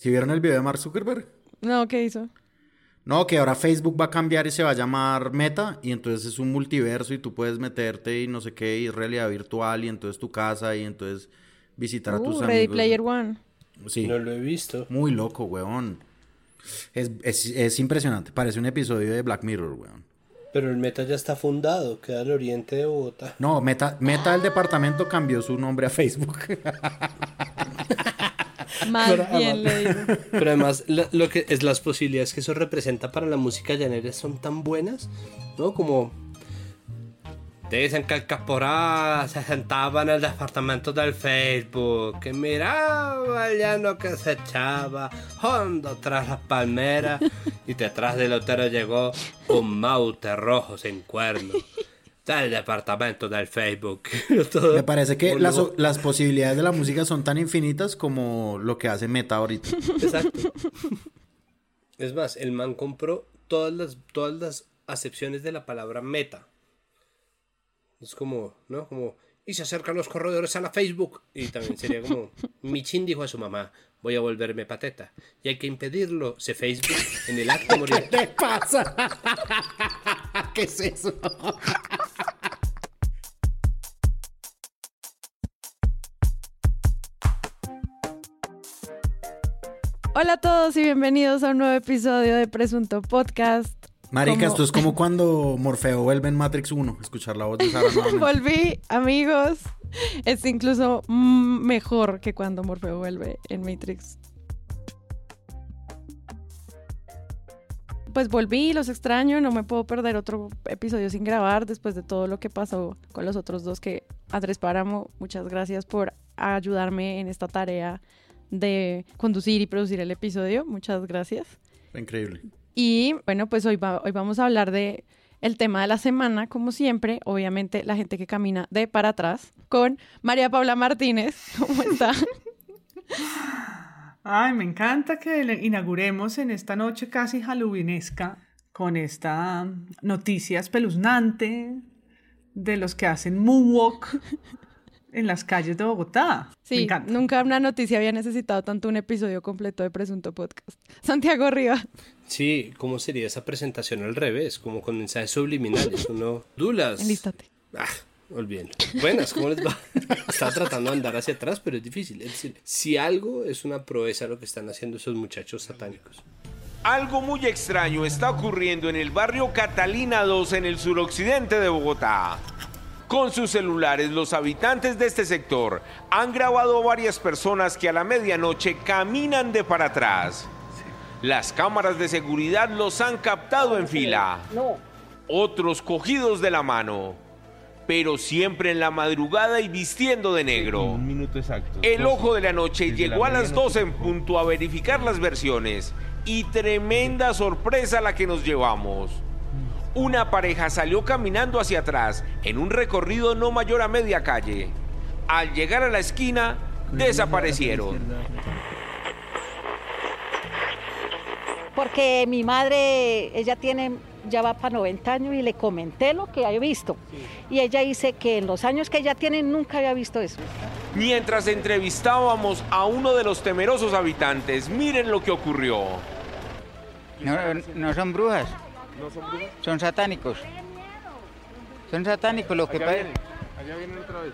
¿Sí vieron el video de Mark Zuckerberg? No, ¿qué hizo? No, que ahora Facebook va a cambiar y se va a llamar Meta y entonces es un multiverso y tú puedes meterte y no sé qué y realidad virtual y entonces tu casa y entonces visitar a tus Uh, amigos. Ready Player One. Sí, No lo he visto. muy loco, weón. Es, es, es impresionante, parece un episodio de Black Mirror, weón. Pero el Meta ya está fundado, queda al oriente de Bogotá. No, Meta, Meta del departamento cambió su nombre a Facebook. Más bien le digo. Pero además, la- lo que es las posibilidades que eso representa para la música llanera son tan buenas, ¿no? Como dicen que el caporal se sentaba en el departamento del Facebook, que miraba el llano que se echaba hondo tras las palmeras y detrás del lotero llegó un maute rojo sin cuernos. Del departamento del Facebook. Todo Me parece que las posibilidades de la música son tan infinitas como lo que hace Meta ahorita. Exacto. Es más, el man compró todas las, todas las acepciones de la palabra meta. Es como, ¿no? Como, y se acercan los corredores a la Facebook. Y también sería como, Michin dijo a su mamá, voy a volverme pateta. Y hay que impedirlo, se Facebook, en el acto morir. ¿Qué pasa? ¿Qué es eso? Hola a todos y bienvenidos a un nuevo episodio de Presunto Podcast. Marica, Como- esto es como cuando Morfeo vuelve en Matrix 1, escuchar la voz de Sara. Volví, amigos. Es incluso mejor que cuando Morfeo vuelve en Matrix. Pues volví, los extraño, no me puedo perder otro episodio sin grabar después de todo lo que pasó con los otros dos que Andrés Páramo, muchas gracias por ayudarme en esta tarea de conducir y producir el episodio, muchas gracias. Increíble. Y bueno, pues hoy, va- hoy vamos a hablar de el tema de la semana, como siempre, obviamente la gente que camina de para atrás, con María Paula Martínez. ¿Cómo está? Ay, me encanta que le inauguremos en esta noche casi halloweenesca con esta noticia espeluznante de los que hacen moonwalk en las calles de Bogotá. me Sí, encanta. nunca una noticia había necesitado tanto un episodio completo de Presunto Podcast. Santiago Riva. Sí, ¿cómo sería esa presentación al revés? Como con mensajes subliminales. Uno, dulas. Enlístate. Ah, olvídenlo. Buenas, ¿cómo les va? Estaba tratando de andar hacia atrás, pero es difícil. Es decir, si algo es una proeza lo que están haciendo esos muchachos satánicos. Algo muy extraño está ocurriendo en el barrio Catalina 2 en el suroccidente de Bogotá. Con sus celulares, los habitantes de este sector han grabado a varias personas que a la medianoche caminan de para atrás. Las cámaras de seguridad los han captado en fila. Otros cogidos de la mano. Pero siempre en la madrugada y vistiendo de negro. Un minuto exacto. El ojo de la noche llegó a las medianoche. 12 en punto a verificar las versiones y tremenda sorpresa la que nos llevamos. Una pareja salió caminando hacia atrás en un recorrido no mayor a media calle. Al llegar a la esquina, desaparecieron. Porque mi madre, ella tiene, ya va para 90 años y le comenté lo que he visto. Y ella dice que en los años que ella tiene nunca había visto eso. Mientras entrevistábamos a uno de los temerosos habitantes, miren lo que ocurrió. No, no son brujas. son satánicos. Son satánicos lo que pasa. Allá vienen otra vez.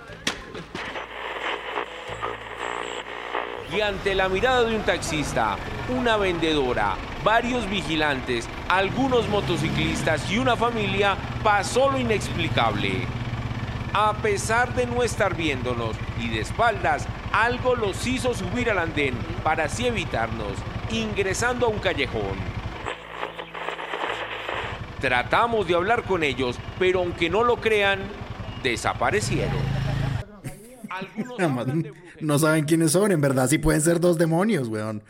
Y ante la mirada de un taxista, una vendedora, varios vigilantes, algunos motociclistas y una familia, pasó lo inexplicable. A pesar de no estar viéndonos y de espaldas, algo los hizo subir al andén para así evitarnos, ingresando a un callejón. Tratamos de hablar con ellos, pero aunque no lo crean, desaparecieron. No saben quiénes son, en verdad sí pueden ser dos demonios, weón.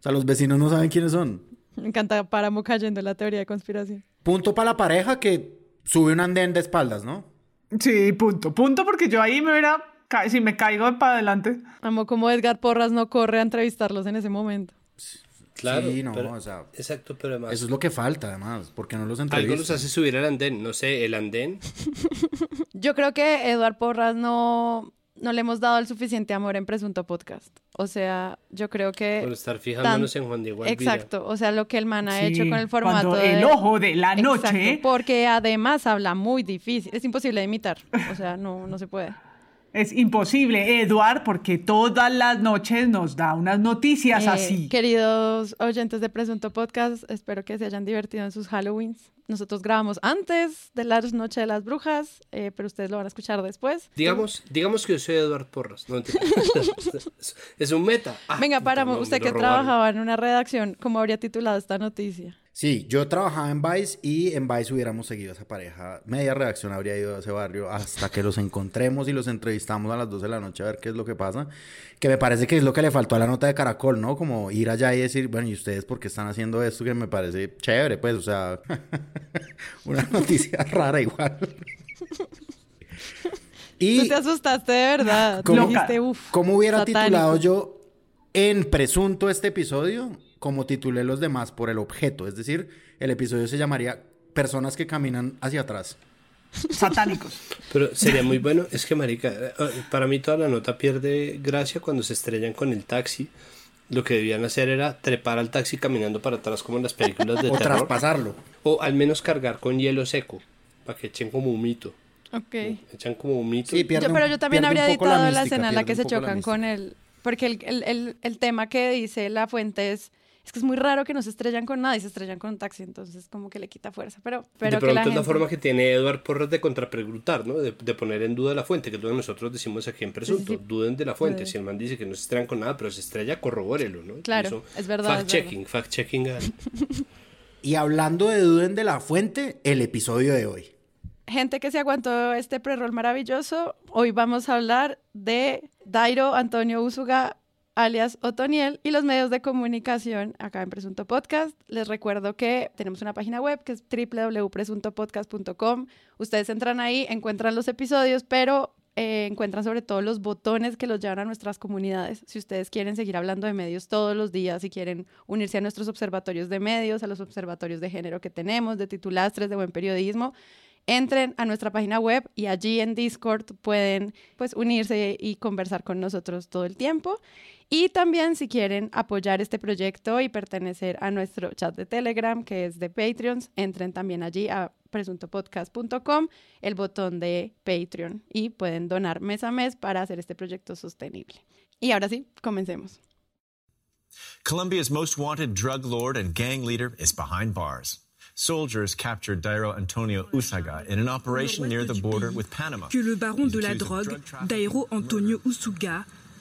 O sea, los vecinos no saben quiénes son. Me encanta Páramo cayendo en la teoría de conspiración. Punto para la pareja que sube un andén de espaldas, ¿no? Sí, punto. Punto porque yo ahí me hubiera... Si me caigo para adelante. Amo como Edgar Porras no corre a entrevistarlos en ese momento. Claro. Sí, no, pero- o sea, exacto, pero además. Eso es lo que falta, además, porque no los Algo entrevistan. los hace subir al andén. No sé, el andén. Yo creo que Eduard Porras no, no le hemos dado el suficiente amor en Presunto Podcast. O sea, yo creo que... Por estar fijándonos en Juan Diego Alvira. Exacto, o sea, lo que el man ha Sí, hecho con el formato cuando de... el ojo de la Exacto, noche. porque además habla muy difícil, es imposible de imitar, o sea, no, no se puede. Es imposible, Eduard, porque todas las noches nos da unas noticias Eh, así. Queridos oyentes de Presunto Podcast, espero que se hayan divertido en sus Halloweens. Nosotros grabamos antes de la Noche de las Brujas, eh, pero ustedes lo van a escuchar después. Digamos, digamos que yo soy Eduard Porras. No, es, un meta. Ah, Venga, me usted que robaron. trabajaba en una redacción, ¿cómo habría titulado esta noticia? Sí, yo trabajaba en Vice y en Vice hubiéramos seguido a esa pareja. Media redacción habría ido a ese barrio hasta que los encontremos y los entrevistamos a las 12 de la noche a ver qué es lo que pasa. Que me parece que es lo que le faltó a la nota de Caracol, ¿no? Como ir allá y decir, bueno, ¿y ustedes por qué están haciendo esto? Que me parece chévere, pues, o sea, una noticia rara igual. Tú te asustaste de verdad. ¿Cómo- Dijiste, "Uf, ¿Cómo hubiera satánico". titulado yo en presunto este episodio? Como titulé los demás por el objeto. Es decir, el episodio se llamaría Personas que caminan hacia atrás. Satánicos. Pero sería muy bueno. Es que, marica, eh, para mí toda la nota pierde gracia cuando se estrellan con el taxi. Lo que debían hacer era trepar al taxi caminando para atrás como en las películas de O terror. traspasarlo. O al menos cargar con hielo seco. Para que echen como un mito. Ok. Echan como un mito. Sí, pierde Yo, pero yo también habría la editado la, escena en la que se la chocan con el... Porque el, el, el, el tema que dice la fuente es... Es que es muy raro que no se estrellan con nada y se estrellan con un taxi, entonces como que le quita fuerza. Pero, pero de que pronto la es la gente... forma que tiene Eduard Porras de contrapreguntar, ¿no? De, de poner en duda la fuente, que es lo que nosotros decimos aquí en Presunto. Sí, sí, sí. Duden de la fuente. Sí. Si el man dice que no se estrellan con nada, pero se estrella, corrobórelo, ¿no? Claro, Eso, es verdad, es Fact-checking, fact-checking. a- Y hablando de Duden de la Fuente, el episodio de hoy. Gente que se aguantó este pre-roll maravilloso, hoy vamos a hablar de Dairo Antonio Usuga, alias Otoniel, y los medios de comunicación acá en Presunto Podcast. Les recuerdo que tenemos una página web que es www.presuntopodcast.com. Ustedes entran ahí, encuentran los episodios, pero eh, encuentran sobre todo los botones que los llevan a nuestras comunidades. Si ustedes quieren seguir hablando de medios todos los días, si quieren unirse a nuestros observatorios de medios, a los observatorios de género que tenemos, de titulastres, de buen periodismo, entren a nuestra página web y allí en Discord pueden pues unirse y conversar con nosotros todo el tiempo. Y también si quieren apoyar este proyecto y pertenecer a nuestro chat de Telegram, que es de Patreons, entren también allí a presuntopodcast.com, el botón de Patreon, y pueden donar mes a mes para hacer este proyecto sostenible. Y ahora sí, comencemos. Colombia's most wanted drug lord and gang leader is behind bars. Soldiers captured Dairo Antonio Usaga in an operation near the border with Panama. que le baron de la drogue, Dairo Antonio.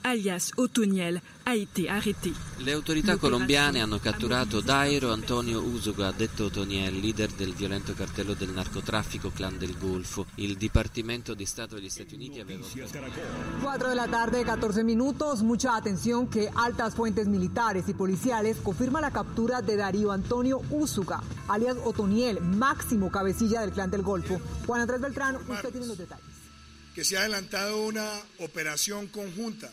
Usuga, alias Otoniel, a été arrêté. Le autorità colombiane hanno catturato Dairo Antonio Usuga, detto Otoniel, leader del violento cartello del narcotraffico Clan del Golfo. Il Dipartimento di Stato degli Stati Uniti aveva... 4 de la tarde, 14 minutos. Mucha atención que altas fuentes militares y policiales confirman la captura de Darío Antonio Úsuga, alias Otoniel, máximo cabecilla del clan del Golfo. Juan Andrés Beltrán, usted tiene los detalles. que se ha adelantado una operación conjunta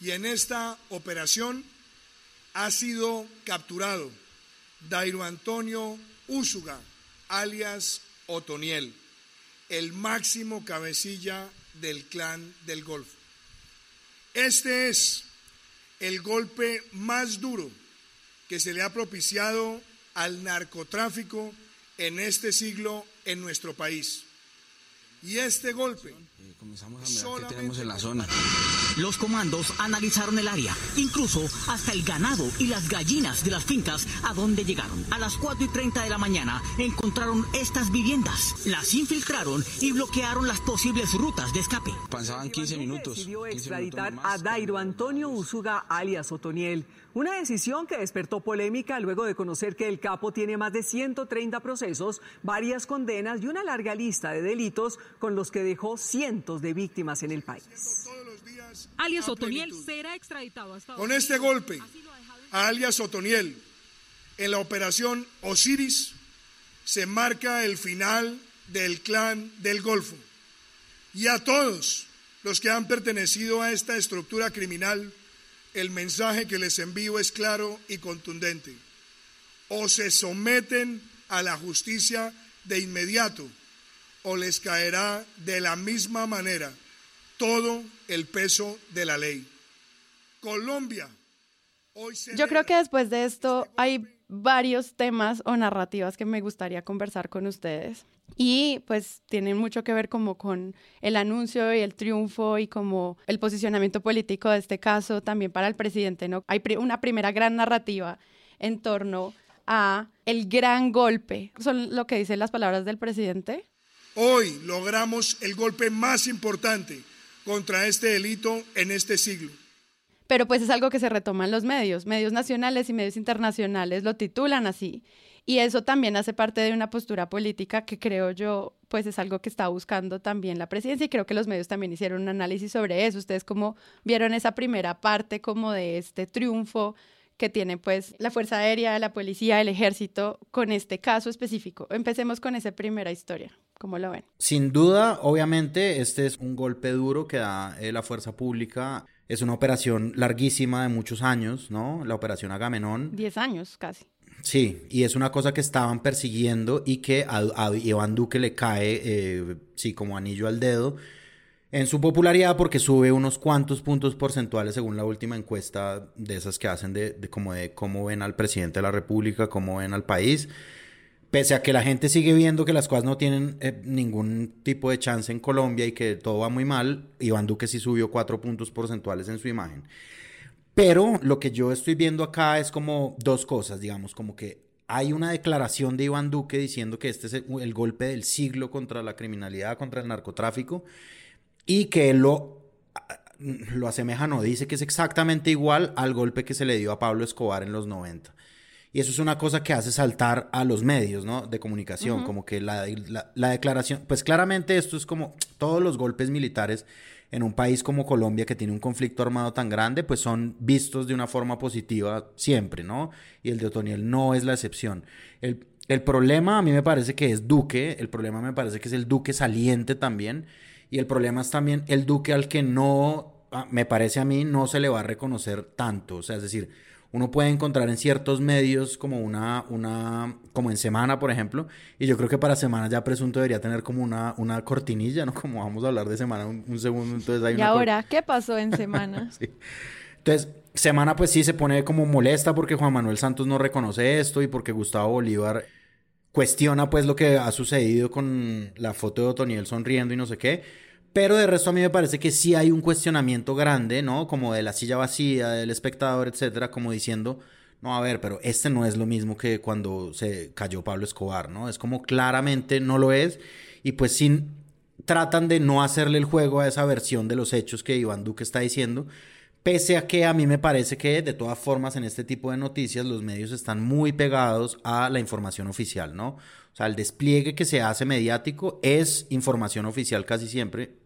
y en esta operación ha sido capturado Dairo Antonio Úsuga, alias Otoniel, el máximo cabecilla del clan del Golfo. Este es el golpe más duro que se le ha propiciado al narcotráfico en este siglo en nuestro país. Y este golpe ¿Qué tenemos en la zona? Los comandos analizaron el área, incluso hasta el ganado y las gallinas de las fincas a donde llegaron. A las 4 y 30 de la mañana encontraron estas viviendas, las infiltraron y bloquearon las posibles rutas de escape. Pasaban 15 minutos. Decidió 15 extraditar minutos a Dairo Antonio Usuga, alias Otoniel. Una decisión que despertó polémica luego de conocer que el capo tiene más de 130 procesos, varias condenas y una larga lista de delitos con los que dejó cientos de víctimas en el país. Alias Otoniel será extraditado Con este golpe a alias Otoniel en la operación Osiris se marca el final del clan del Golfo. Y a todos los que han pertenecido a esta estructura criminal, el mensaje que les envío es claro y contundente. O se someten a la justicia de inmediato o les caerá de la misma manera todo el peso de la ley. Colombia. Hoy Yo creo que después de esto hay varios temas o narrativas que me gustaría conversar con ustedes. Y pues tienen mucho que ver como con el anuncio y el triunfo y como el posicionamiento político de este caso también para el presidente, ¿no? Hay una primera gran narrativa en torno a el gran golpe. Son lo que dicen las palabras del presidente. Hoy logramos el golpe más importante contra este delito en este siglo. Pero pues es algo que se retoma en los medios, medios nacionales y medios internacionales lo titulan así. Y eso también hace parte de una postura política que creo yo, pues es algo que está buscando también la presidencia y creo que los medios también hicieron un análisis sobre eso. Ustedes cómo vieron esa primera parte como de este triunfo que tiene pues la Fuerza Aérea, la Policía, el Ejército con este caso específico. Empecemos con esa primera historia. ¿Cómo lo ven? Sin duda, obviamente, este es un golpe duro que da eh, la fuerza pública. Es una operación larguísima de muchos años, ¿no? La operación Agamenón. Diez años casi. Sí, y es una cosa que estaban persiguiendo y que a, Iván Duque le cae, eh, sí, como anillo al dedo en su popularidad porque sube unos cuantos puntos porcentuales según la última encuesta de esas que hacen de, como de cómo ven al presidente de la República, cómo ven al país. Pese a que la gente sigue viendo que las cosas no tienen eh, ningún tipo de chance en Colombia y que todo va muy mal, Iván Duque sí subió cuatro puntos porcentuales en su imagen. Pero lo que yo estoy viendo acá es como dos cosas, digamos, como que hay una declaración de Iván Duque diciendo que este es el golpe del siglo contra la criminalidad, contra el narcotráfico y que lo, lo asemeja, no, dice que es exactamente igual al golpe que se le dio a Pablo Escobar en los 90. Y eso es una cosa que hace saltar a los medios, ¿no? De comunicación, como que la, la, declaración, pues claramente esto es como todos los golpes militares en un país como Colombia que tiene un conflicto armado tan grande, pues son vistos de una forma positiva siempre, ¿no? Y el de Otoniel no es la excepción. El, el problema a mí me parece que es Duque, el problema me parece que es el Duque saliente también, y el problema es también el duque al que no, ah, me parece a mí, no se le va a reconocer tanto. O sea, es decir, uno puede encontrar en ciertos medios como una, una, como en Semana, por ejemplo, y yo creo que para Semana ya Presunto debería tener como una, una cortinilla, ¿no? Como vamos a hablar de Semana un, segundo, entonces hay ¿Y ahora qué pasó en Semana? Entonces, Semana pues sí se pone como molesta porque Juan Manuel Santos no reconoce esto y porque Gustavo Bolívar cuestiona pues lo que ha sucedido con la foto de Otoniel sonriendo y no sé qué. Pero de resto a mí me parece que sí hay un cuestionamiento grande, ¿no? Como de la silla vacía, del espectador, etcétera, como diciendo, no, a ver, pero este no es lo mismo que cuando se cayó Pablo Escobar, ¿no? Es como claramente no lo es y pues sin tratan de no hacerle el juego a esa versión de los hechos que Iván Duque está diciendo, Pese a que a mí me parece que de todas formas en este tipo de noticias los medios están muy pegados a la información oficial, ¿no? O sea, el despliegue que se hace mediático es información oficial casi siempre.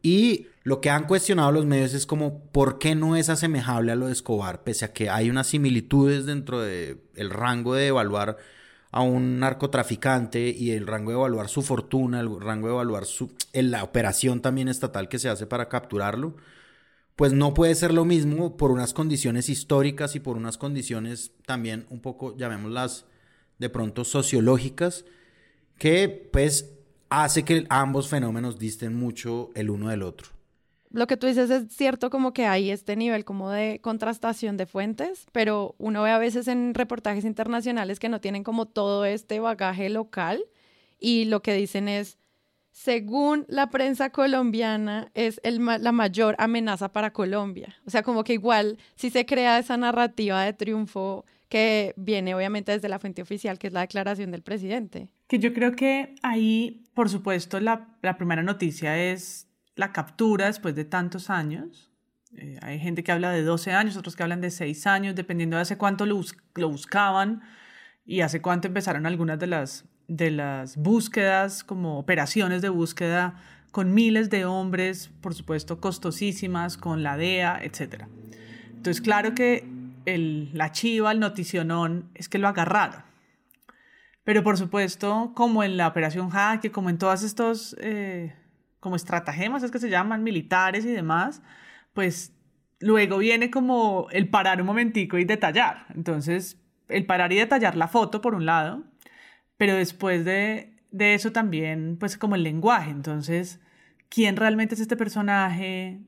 Y lo que han cuestionado los medios es como, ¿por qué no es asemejable a lo de Escobar? Pese a que hay unas similitudes dentro del el rango de evaluar a un narcotraficante y el rango de evaluar su fortuna, el rango de evaluar su, la operación también estatal que se hace para capturarlo pues no puede ser lo mismo por unas condiciones históricas y por unas condiciones también un poco, llamémoslas, de pronto sociológicas, que pues hace que ambos fenómenos disten mucho el uno del otro. Lo que tú dices es cierto como que hay este nivel como de contrastación de fuentes, pero uno ve a veces en reportajes internacionales que no tienen como todo este bagaje local y lo que dicen es según la prensa colombiana, es el, la mayor amenaza para Colombia. O sea, como que igual si se crea esa narrativa de triunfo que viene obviamente desde la fuente oficial, que es la declaración del presidente. Que yo creo que ahí, por supuesto, la, la primera noticia es la captura después de tantos años. Eh, hay gente que habla de 12 años, otros que hablan de 6 años, dependiendo de hace cuánto lo, lo buscaban y hace cuánto empezaron algunas de las de las búsquedas, como operaciones de búsqueda con miles de hombres, por supuesto costosísimas, con la DEA, etc. Entonces, claro que el, la chiva, el noticionón, es que lo agarraron. Pero por supuesto, como en la operación Jaque, como en todas estos, eh, como estratagemas, es que se llaman, militares y demás, pues luego viene como el parar un momentico y detallar. Entonces, el parar y detallar la foto, por un lado, pero después de, eso también, pues como el lenguaje, entonces quién realmente es este personaje.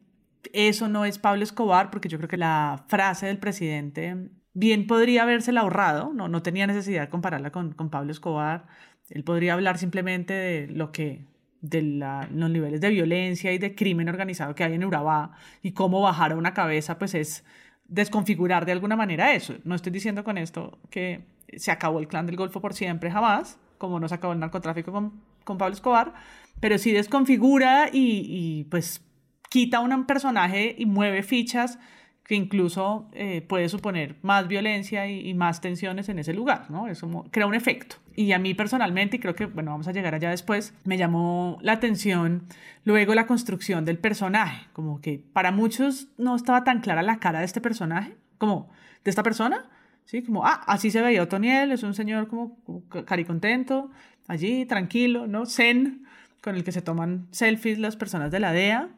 Eso no es Pablo Escobar, porque yo creo que la frase del presidente bien podría habérsela ahorrado, no, no tenía necesidad de compararla con, con Pablo Escobar. Él podría hablar simplemente de lo que de los niveles de violencia y de crimen organizado que hay en Urabá y cómo bajar a una cabeza, pues es desconfigurar de alguna manera eso. No estoy diciendo con esto que se acabó el clan del Golfo por siempre, jamás, como no se acabó el narcotráfico con, con Pablo Escobar, pero sí desconfigura y, y pues quita un personaje y mueve fichas que incluso eh, puede suponer más violencia y, más tensiones en ese lugar, ¿no? Eso crea un efecto. Y a mí personalmente, y creo que, bueno, vamos a llegar allá después, me llamó la atención luego la construcción del personaje, como que para muchos no estaba tan clara la cara de este personaje, como de esta persona, ¿sí? Como, ah, así se veía Otoniel, es un señor como, caricontento, allí, tranquilo, ¿no? Zen, con el que se toman selfies las personas de la DEA.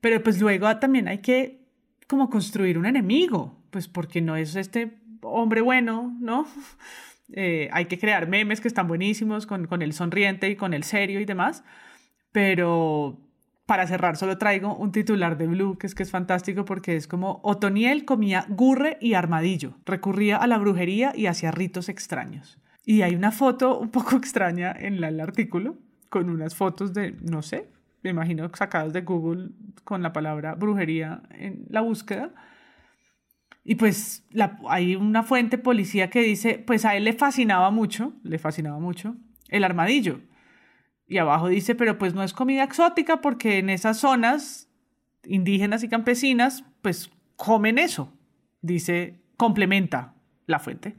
Pero pues luego también hay que como construir un enemigo, pues porque no es este hombre bueno, ¿no? Eh, hay que crear memes que están buenísimos con, con el sonriente y con el serio y demás, pero para cerrar solo traigo un titular de Blue que es que es fantástico porque es como Otoniel comía gurre y armadillo, recurría a la brujería y hacía ritos extraños. Y hay una foto un poco extraña en el artículo con unas fotos de, no sé, me imagino sacados de Google con la palabra brujería en la búsqueda. Y pues hay una fuente policía que dice, pues a él le fascinaba mucho, le fascinaba mucho el armadillo. Y abajo dice, pero pues no es comida exótica porque en esas zonas indígenas y campesinas, pues comen eso. Dice, complementa la fuente.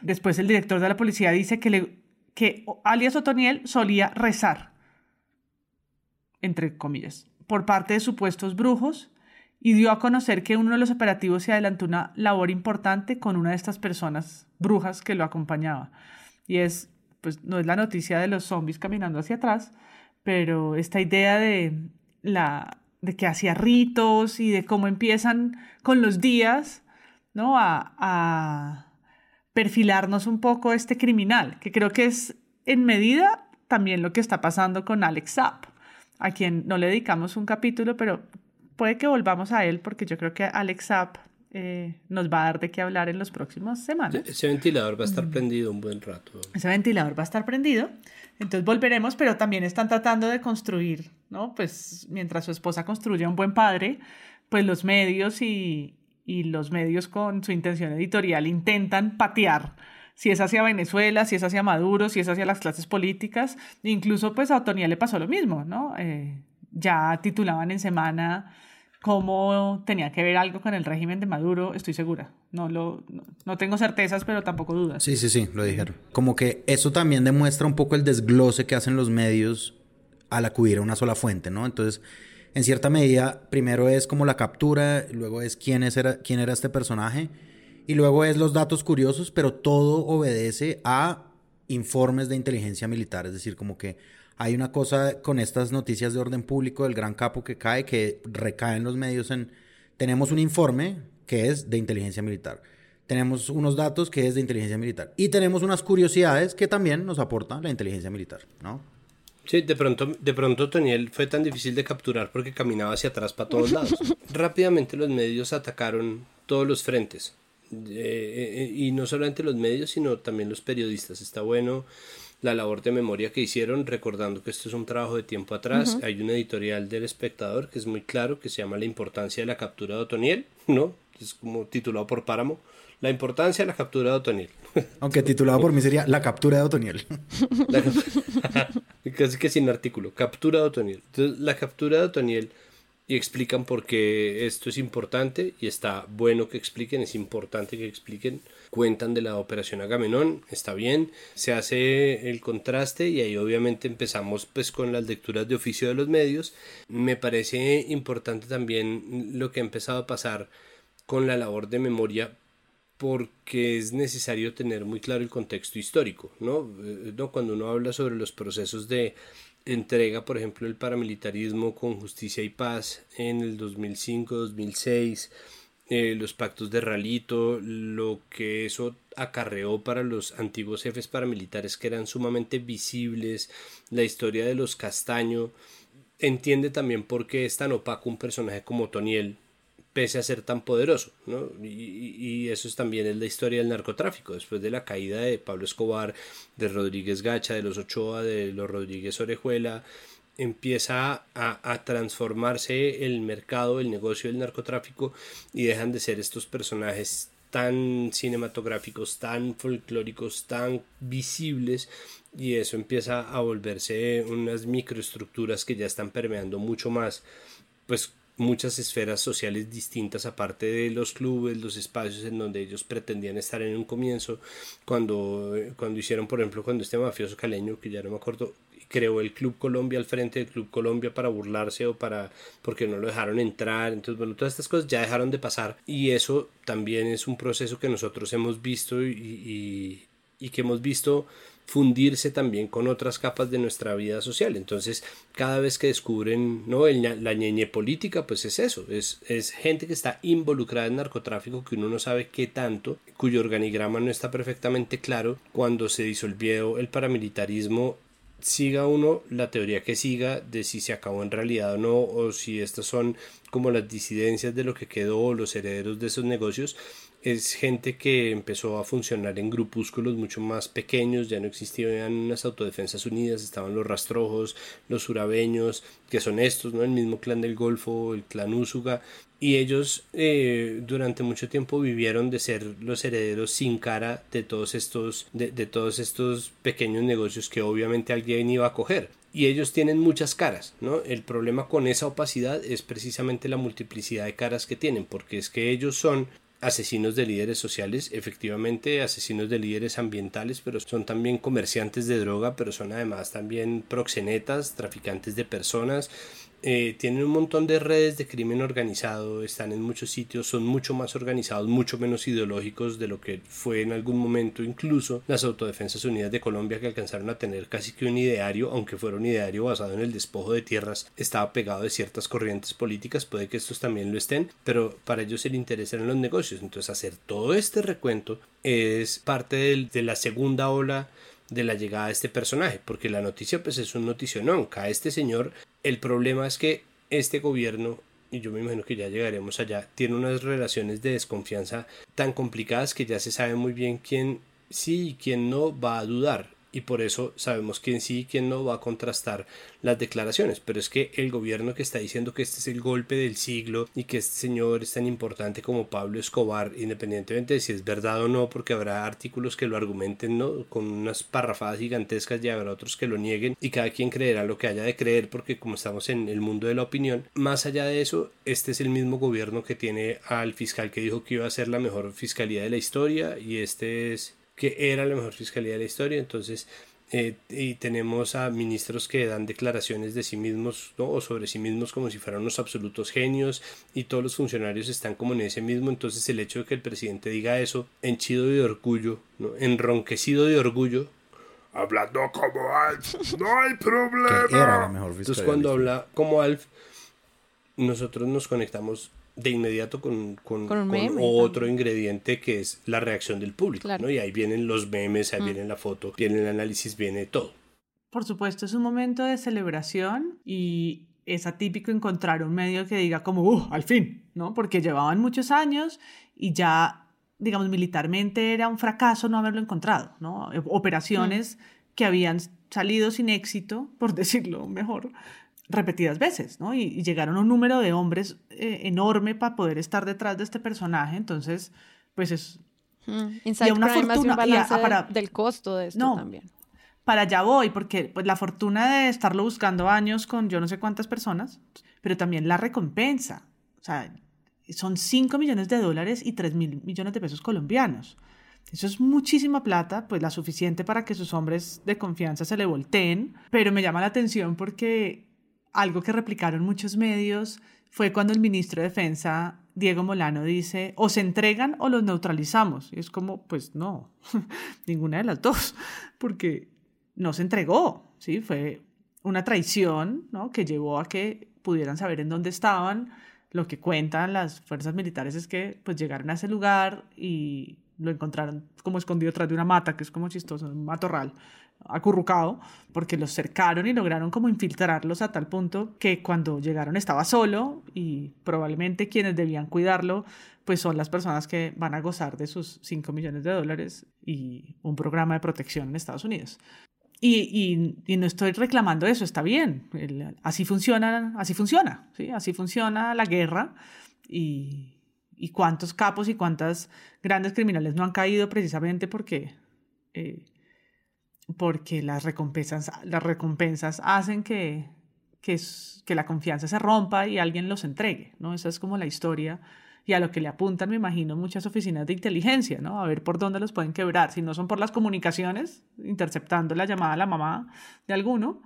Después el director de la policía dice que, le, que alias Otoniel solía rezar entre comillas, por parte de supuestos brujos y dio a conocer que uno de los operativos se adelantó una labor importante con una de estas personas brujas que lo acompañaba. Y es, pues no es la noticia de los zombies caminando hacia atrás, pero esta idea de la de que hacía ritos y de cómo empiezan con los días, ¿no? A, a perfilarnos un poco este criminal, que creo que es en medida también lo que está pasando con Alex Zapp a quien no le dedicamos un capítulo, pero puede que volvamos a él porque yo creo que Alex Zapp eh, nos va a dar de qué hablar en las próximas semanas. Ese ventilador va a estar prendido un buen rato. Ese ventilador va a estar prendido, entonces volveremos, pero también están tratando de construir, ¿no? Pues mientras su esposa construye un buen padre, pues los medios y, y los medios con su intención editorial intentan patear si es hacia Venezuela, si es hacia Maduro, si es hacia las clases políticas. Incluso pues a Otonía le pasó lo mismo, ¿no? Eh, ya titulaban en semana cómo tenía que ver algo con el régimen de Maduro, estoy segura. No, lo, no, tengo certezas, pero tampoco dudas. Sí, sí, sí, lo dijeron. Como que eso también demuestra un poco el desglose que hacen los medios al acudir a una sola fuente, ¿no? Entonces, en cierta medida, primero es como la captura, luego es quién, es era, quién era este personaje y luego es los datos curiosos, pero todo obedece a informes de inteligencia militar. Es decir, como que hay una cosa con estas noticias de orden público del gran capo que cae, que recae en los medios en... Tenemos un informe que es de inteligencia militar. Tenemos unos datos que es de inteligencia militar. Y tenemos unas curiosidades que también nos aporta la inteligencia militar, ¿no? Sí, de pronto, de pronto Toniel fue tan difícil de capturar porque caminaba hacia atrás para todos lados. Rápidamente los medios atacaron todos los frentes. Eh, eh, y no solamente los medios, sino también los periodistas. Está bueno la labor de memoria que hicieron, recordando que esto es un trabajo de tiempo atrás. Hay un editorial del espectador que es muy claro, que se llama La importancia de la captura de Otoniel, ¿no? Es como titulado por Páramo. La importancia de la captura de Otoniel. Aunque titulado por mí sería La captura de Otoniel. Casi que sin artículo. Captura de Otoniel. Entonces, la captura de Otoniel y explican por qué esto es importante y está bueno que expliquen, es importante que expliquen. Cuentan de la operación Agamenón, está bien, se hace el contraste y ahí obviamente empezamos pues con las lecturas de oficio de los medios. Me parece importante también lo que ha empezado a pasar con la labor de memoria porque es necesario tener muy claro el contexto histórico, ¿no? Eh, ¿no? Cuando uno habla sobre los procesos de entrega, por ejemplo, el paramilitarismo con justicia y paz en el 2005-2006, eh, los pactos de Ralito, lo que eso acarreó para los antiguos jefes paramilitares que eran sumamente visibles, la historia de los Castaño, entiende también por qué es tan opaco un personaje como Toniel pese a ser tan poderoso, ¿no? Y, eso es también es la historia del narcotráfico. Después de la caída de Pablo Escobar, de Rodríguez Gacha, de los Ochoa, de los Rodríguez Orejuela, empieza a, a, transformarse el mercado, el negocio del narcotráfico y dejan de ser estos personajes tan cinematográficos, tan folclóricos, tan visibles y eso empieza a volverse unas microestructuras que ya están permeando mucho más pues muchas esferas sociales distintas aparte de los clubes, los espacios en donde ellos pretendían estar en un comienzo, cuando, cuando hicieron, por ejemplo, cuando este mafioso caleño, que ya no me acuerdo, creó el Club Colombia al frente del Club Colombia para burlarse o para porque no lo dejaron entrar, entonces bueno, todas estas cosas ya dejaron de pasar y eso también es un proceso que nosotros hemos visto y, que hemos visto fundirse también con otras capas de nuestra vida social. Entonces, cada vez que descubren ¿no? la ñeñe política, pues es eso, es, es gente que está involucrada en narcotráfico, que uno no sabe qué tanto, cuyo organigrama no está perfectamente claro. Cuando se disolvió el paramilitarismo, siga uno la teoría que siga de si se acabó en realidad o no, o si estas son como las disidencias de lo que quedó los herederos de esos negocios, es gente que empezó a funcionar en grupúsculos mucho más pequeños, ya no existían unas autodefensas unidas, estaban los rastrojos, los urabeños, que son estos, ¿no? El mismo clan del Golfo, el clan Úsuga, y ellos eh, durante mucho tiempo vivieron de ser los herederos sin cara de todos estos, de, de todos estos pequeños negocios que obviamente alguien iba a coger y ellos tienen muchas caras, ¿no? El problema con esa opacidad es precisamente la multiplicidad de caras que tienen, porque es que ellos son asesinos de líderes sociales, efectivamente asesinos de líderes ambientales, pero son también comerciantes de droga, pero son además también proxenetas, traficantes de personas, eh, tienen un montón de redes de crimen organizado, están en muchos sitios, son mucho más organizados, mucho menos ideológicos de lo que fue en algún momento incluso las Autodefensas Unidas de Colombia que alcanzaron a tener casi que un ideario, aunque fuera un ideario basado en el despojo de tierras, estaba pegado de ciertas corrientes políticas, puede que estos también lo estén, pero para ellos el interés eran los negocios, entonces hacer todo este recuento es parte de la segunda ola de la llegada de este personaje, porque la noticia pues es un noticionón, a este señor, el problema es que este gobierno, y yo me imagino que ya llegaremos allá, tiene unas relaciones de desconfianza tan complicadas que ya se sabe muy bien quién sí y quién no va a dudar y por eso sabemos quién sí y quién no va a contrastar las declaraciones. Pero es que el gobierno que está diciendo que este es el golpe del siglo y que este señor es tan importante como Pablo Escobar, independientemente de si es verdad o no, porque habrá artículos que lo argumenten ¿no? con unas parrafadas gigantescas y habrá otros que lo nieguen y cada quien creerá lo que haya de creer porque como estamos en el mundo de la opinión, más allá de eso, este es el mismo gobierno que tiene al fiscal que dijo que iba a ser la mejor fiscalía de la historia y este es que era la mejor fiscalía de la historia. Entonces, eh, y tenemos a ministros que dan declaraciones de sí mismos ¿no? o sobre sí mismos como si fueran unos absolutos genios y todos los funcionarios están como en ese mismo entonces el hecho de que el presidente diga eso henchido de orgullo ¿no? enronquecido de orgullo hablando como Alf no hay problema entonces cuando habla como Alf nosotros nos conectamos de inmediato con, con, otro ingrediente que es la reacción del público, ¿no? Y ahí vienen los memes, ahí viene la foto, viene el análisis, viene todo. Por supuesto, es un momento de celebración y es atípico encontrar un medio que diga como, uh, al fin, ¿no? Porque llevaban muchos años y ya, digamos, militarmente era un fracaso no haberlo encontrado, ¿no? Operaciones que habían salido sin éxito, por decirlo mejor, repetidas veces, ¿no? Y, llegaron a un número de hombres eh, enorme para poder estar detrás de este personaje, entonces, pues es... Hmm. y una fortuna para, del costo de esto no, también. Para allá voy, porque pues, la fortuna de estarlo buscando años con yo no sé cuántas personas, pero también la recompensa. O sea, son 5 millones de dólares y 3 mil millones de pesos colombianos. Eso es muchísima plata, pues la suficiente para que sus hombres de confianza se le volteen, pero me llama la atención porque algo que replicaron muchos medios fue cuando el ministro de Defensa, Diego Molano, dice, o se entregan o los neutralizamos. Y es como, pues no, ninguna de las dos, porque no se entregó, ¿sí? Fue una traición, ¿no? Que llevó a que pudieran saber en dónde estaban. Lo que cuentan las fuerzas militares es que pues llegaron a ese lugar y lo encontraron como escondido detrás de una mata, que es como chistoso, un matorral acurrucado, porque los cercaron y lograron como infiltrarlos a tal punto que cuando llegaron estaba solo y probablemente quienes debían cuidarlo pues son las personas que van a gozar de sus 5 millones de dólares y un programa de protección en Estados Unidos. Y, y, no estoy reclamando eso, está bien, así funciona, así funciona, ¿sí? así funciona la guerra y, y cuántos capos y cuántas grandes criminales no han caído precisamente porque eh, porque las recompensas, las recompensas hacen que, que, la confianza se rompa y alguien los entregue, ¿no? Esa es como la historia y a lo que le apuntan, me imagino, muchas oficinas de inteligencia, ¿no? A ver por dónde los pueden quebrar. Si no son por las comunicaciones, interceptando la llamada a la mamá de alguno,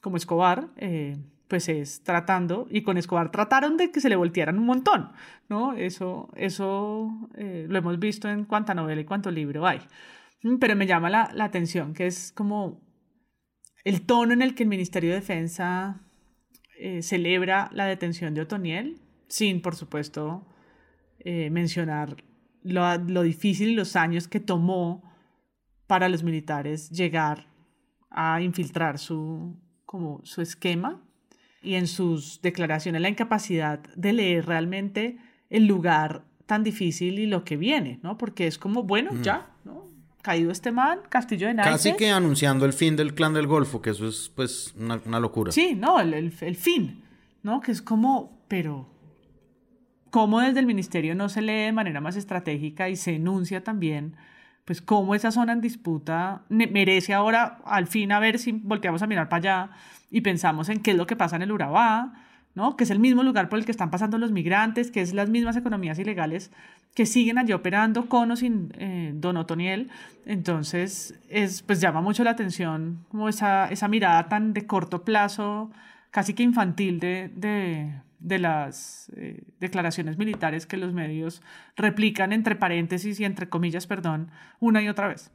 como Escobar, eh, pues es tratando, y con Escobar trataron de que se le voltearan un montón, ¿no? Eso, eso eh, lo hemos visto en cuánta novela y cuánto libro hay. Mm, pero me llama la, la, atención que es como el tono en el que el Ministerio de Defensa eh, celebra la detención de Otoniel, sin, por supuesto, eh, mencionar lo, lo, difícil y los años que tomó para los militares llegar a infiltrar su, como su esquema y en sus declaraciones la incapacidad de leer realmente el lugar tan difícil y lo que viene, ¿no? Porque es como, bueno, mm. ya, ¿no? Caído este man, Castillo de Naipes. Casi que anunciando el fin del clan del Golfo, que eso es pues una, una locura. Sí, no, el, el, el, fin, ¿no? Que es como, pero, ¿cómo desde el ministerio no se lee de manera más estratégica y se enuncia también, pues cómo esa zona en disputa merece ahora al fin a ver si volteamos a mirar para allá y pensamos en qué es lo que pasa en el Urabá, ¿no? Que es el mismo lugar por el que están pasando los migrantes, que es las mismas economías ilegales que siguen allí operando con o sin eh, Don Otoniel. Entonces, es, pues llama mucho la atención como esa, esa mirada tan de corto plazo, casi que infantil de, de, de las eh, declaraciones militares que los medios replican entre paréntesis y entre comillas, perdón, una y otra vez.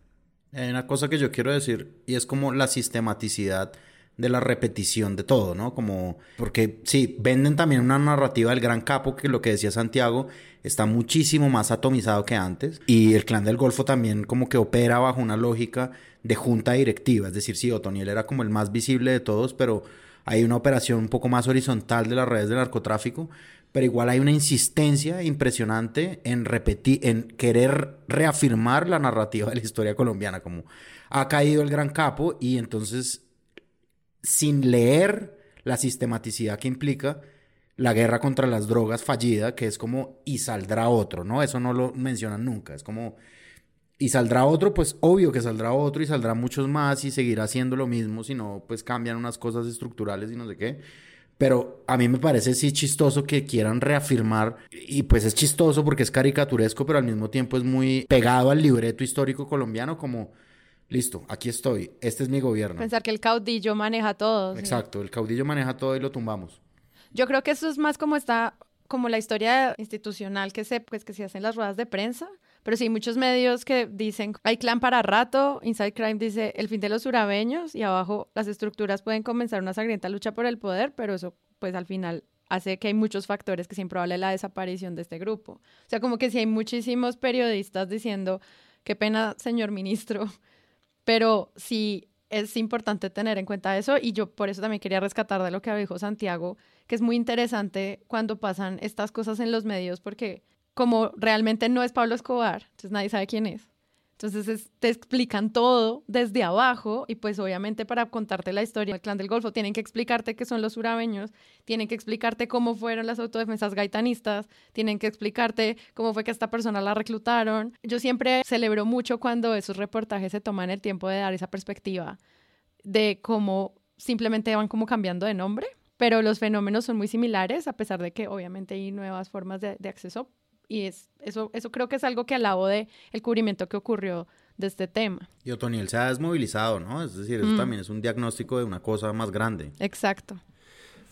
Hay una cosa que yo quiero decir y es como la sistematicidad de la repetición de todo, ¿no? Como, porque sí, venden también una narrativa del gran capo, que lo que decía Santiago, está muchísimo más atomizado que antes, y el clan del Golfo también como que opera bajo una lógica de junta directiva, es decir, sí, Otoniel era como el más visible de todos, pero hay una operación un poco más horizontal de las redes de narcotráfico, pero igual hay una insistencia impresionante en repetir, en querer reafirmar la narrativa de la historia colombiana, como ha caído el gran capo y entonces sin leer la sistematicidad que implica la guerra contra las drogas fallida, que es como y saldrá otro, ¿no? Eso no lo mencionan nunca, es como y saldrá otro, pues obvio que saldrá otro y saldrá muchos más y seguirá haciendo lo mismo, si no, pues cambian unas cosas estructurales y no sé qué. Pero a mí me parece sí chistoso que quieran reafirmar, y pues es chistoso porque es caricaturesco, pero al mismo tiempo es muy pegado al libreto histórico colombiano, como listo, aquí estoy, este es mi gobierno. Pensar que el caudillo maneja todo. Exacto, el caudillo maneja todo y lo tumbamos. Yo creo que eso es más como está, como la historia institucional que se, pues, que se hacen las ruedas de prensa. Pero sí, muchos medios que dicen, hay clan para rato, Inside Crime dice, el fin de los urabeños, y abajo las estructuras pueden comenzar una sangrienta lucha por el poder, pero eso pues al final hace que hay muchos factores que siempre improbable la desaparición de este grupo. O sea, como que si hay muchísimos periodistas diciendo, qué pena, señor ministro, pero sí es importante tener en cuenta eso y yo por eso también quería rescatar de lo que dijo Santiago, que es muy interesante cuando pasan estas cosas en los medios porque como realmente no es Pablo Escobar, entonces nadie sabe quién es. Entonces te explican todo desde abajo y pues obviamente para contarte la historia del clan del Golfo tienen que explicarte qué son los urabeños, tienen que explicarte cómo fueron las autodefensas gaitanistas, tienen que explicarte cómo fue que esta persona la reclutaron. Yo siempre celebro mucho cuando esos reportajes se toman el tiempo de dar esa perspectiva de cómo simplemente van como cambiando de nombre, pero los fenómenos son muy similares a pesar de que obviamente hay nuevas formas de acceso y es, eso, eso creo que es algo que alabo de el cubrimiento que ocurrió de este tema. Y Otoniel se ha desmovilizado, ¿no? Es decir, eso mm. también es un diagnóstico de una cosa más grande. Exacto.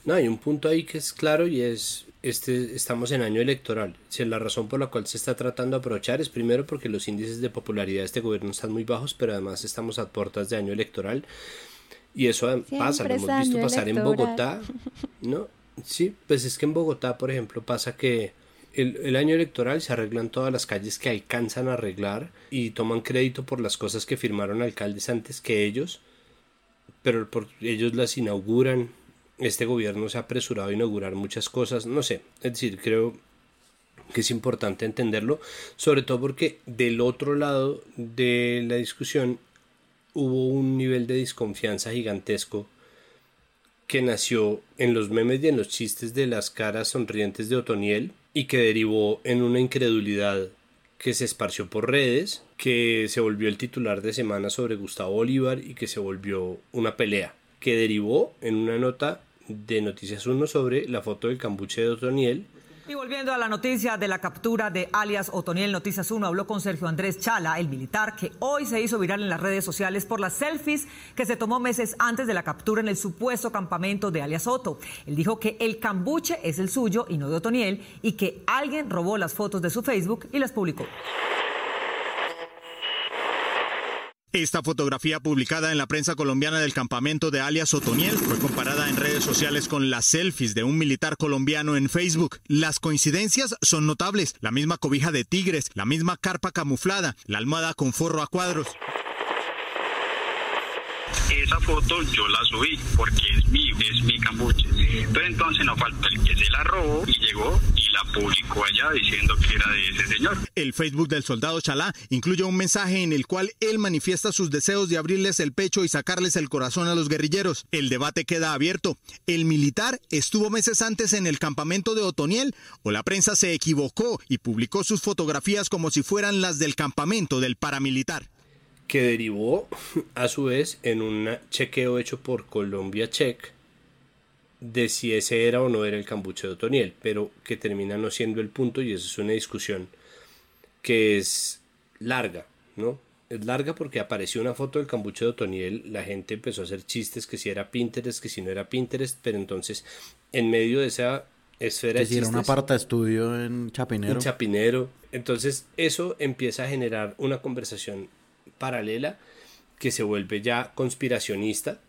No, hay un punto ahí que es claro y es, este, estamos en año electoral. Si la razón por la cual se está tratando de aprovechar es primero porque los índices de popularidad de este gobierno están muy bajos, pero además estamos a puertas de año electoral. Y eso pasa, lo hemos visto pasar en Bogotá, ¿no? Sí, pues es que en Bogotá, por ejemplo, pasa que el, año electoral se arreglan todas las calles que alcanzan a arreglar y toman crédito por las cosas que firmaron alcaldes antes que ellos, pero por, ellos las inauguran. Este gobierno se ha apresurado a inaugurar muchas cosas, no sé, es decir, creo que es importante entenderlo, sobre todo porque del otro lado de la discusión hubo un nivel de desconfianza gigantesco que nació en los memes y en los chistes de las caras sonrientes de Otoniel y que derivó en una incredulidad que se esparció por redes, que se volvió el titular de semana sobre Gustavo Bolívar y que se volvió una pelea, que derivó en una nota de Noticias 1 sobre la foto del cambuche de Otoniel y volviendo a la noticia de la captura de alias Otoniel Noticias 1, habló con Sergio Andrés Chala, el militar, que hoy se hizo viral en las redes sociales por las selfies que se tomó meses antes de la captura en el supuesto campamento de alias Otto. Él dijo que el cambuche es el suyo y no de Otoniel y que alguien robó las fotos de su Facebook y las publicó. Esta fotografía publicada en la prensa colombiana del campamento de alias Otoniel fue comparada en redes sociales con las selfies de un militar colombiano en Facebook. Las coincidencias son notables. La misma cobija de tigres, la misma carpa camuflada, la almohada con forro a cuadros. Esa foto yo la subí porque es mi, es mi cambuche. Pero entonces no falta el que se la robó y llegó la publicó allá diciendo que era de ese señor. El Facebook del soldado Chalá incluye un mensaje en el cual él manifiesta sus deseos de abrirles el pecho y sacarles el corazón a los guerrilleros. El debate queda abierto. ¿El militar estuvo meses antes en el campamento de Otoniel o la prensa se equivocó y publicó sus fotografías como si fueran las del campamento del paramilitar? que derivó a su vez en un chequeo hecho por Colombia Check de si ese era o no era el cambuche de Otoniel, pero que termina no siendo el punto y eso es una discusión que es larga, ¿no? Es larga porque apareció una foto del cambuche de Otoniel, la gente empezó a hacer chistes que si era Pinterest, que si no era Pinterest, pero entonces en medio de esa esfera que si era una aparta estudio en Chapinero. En Chapinero. Entonces eso empieza a generar una conversación paralela que se vuelve ya conspiracionista,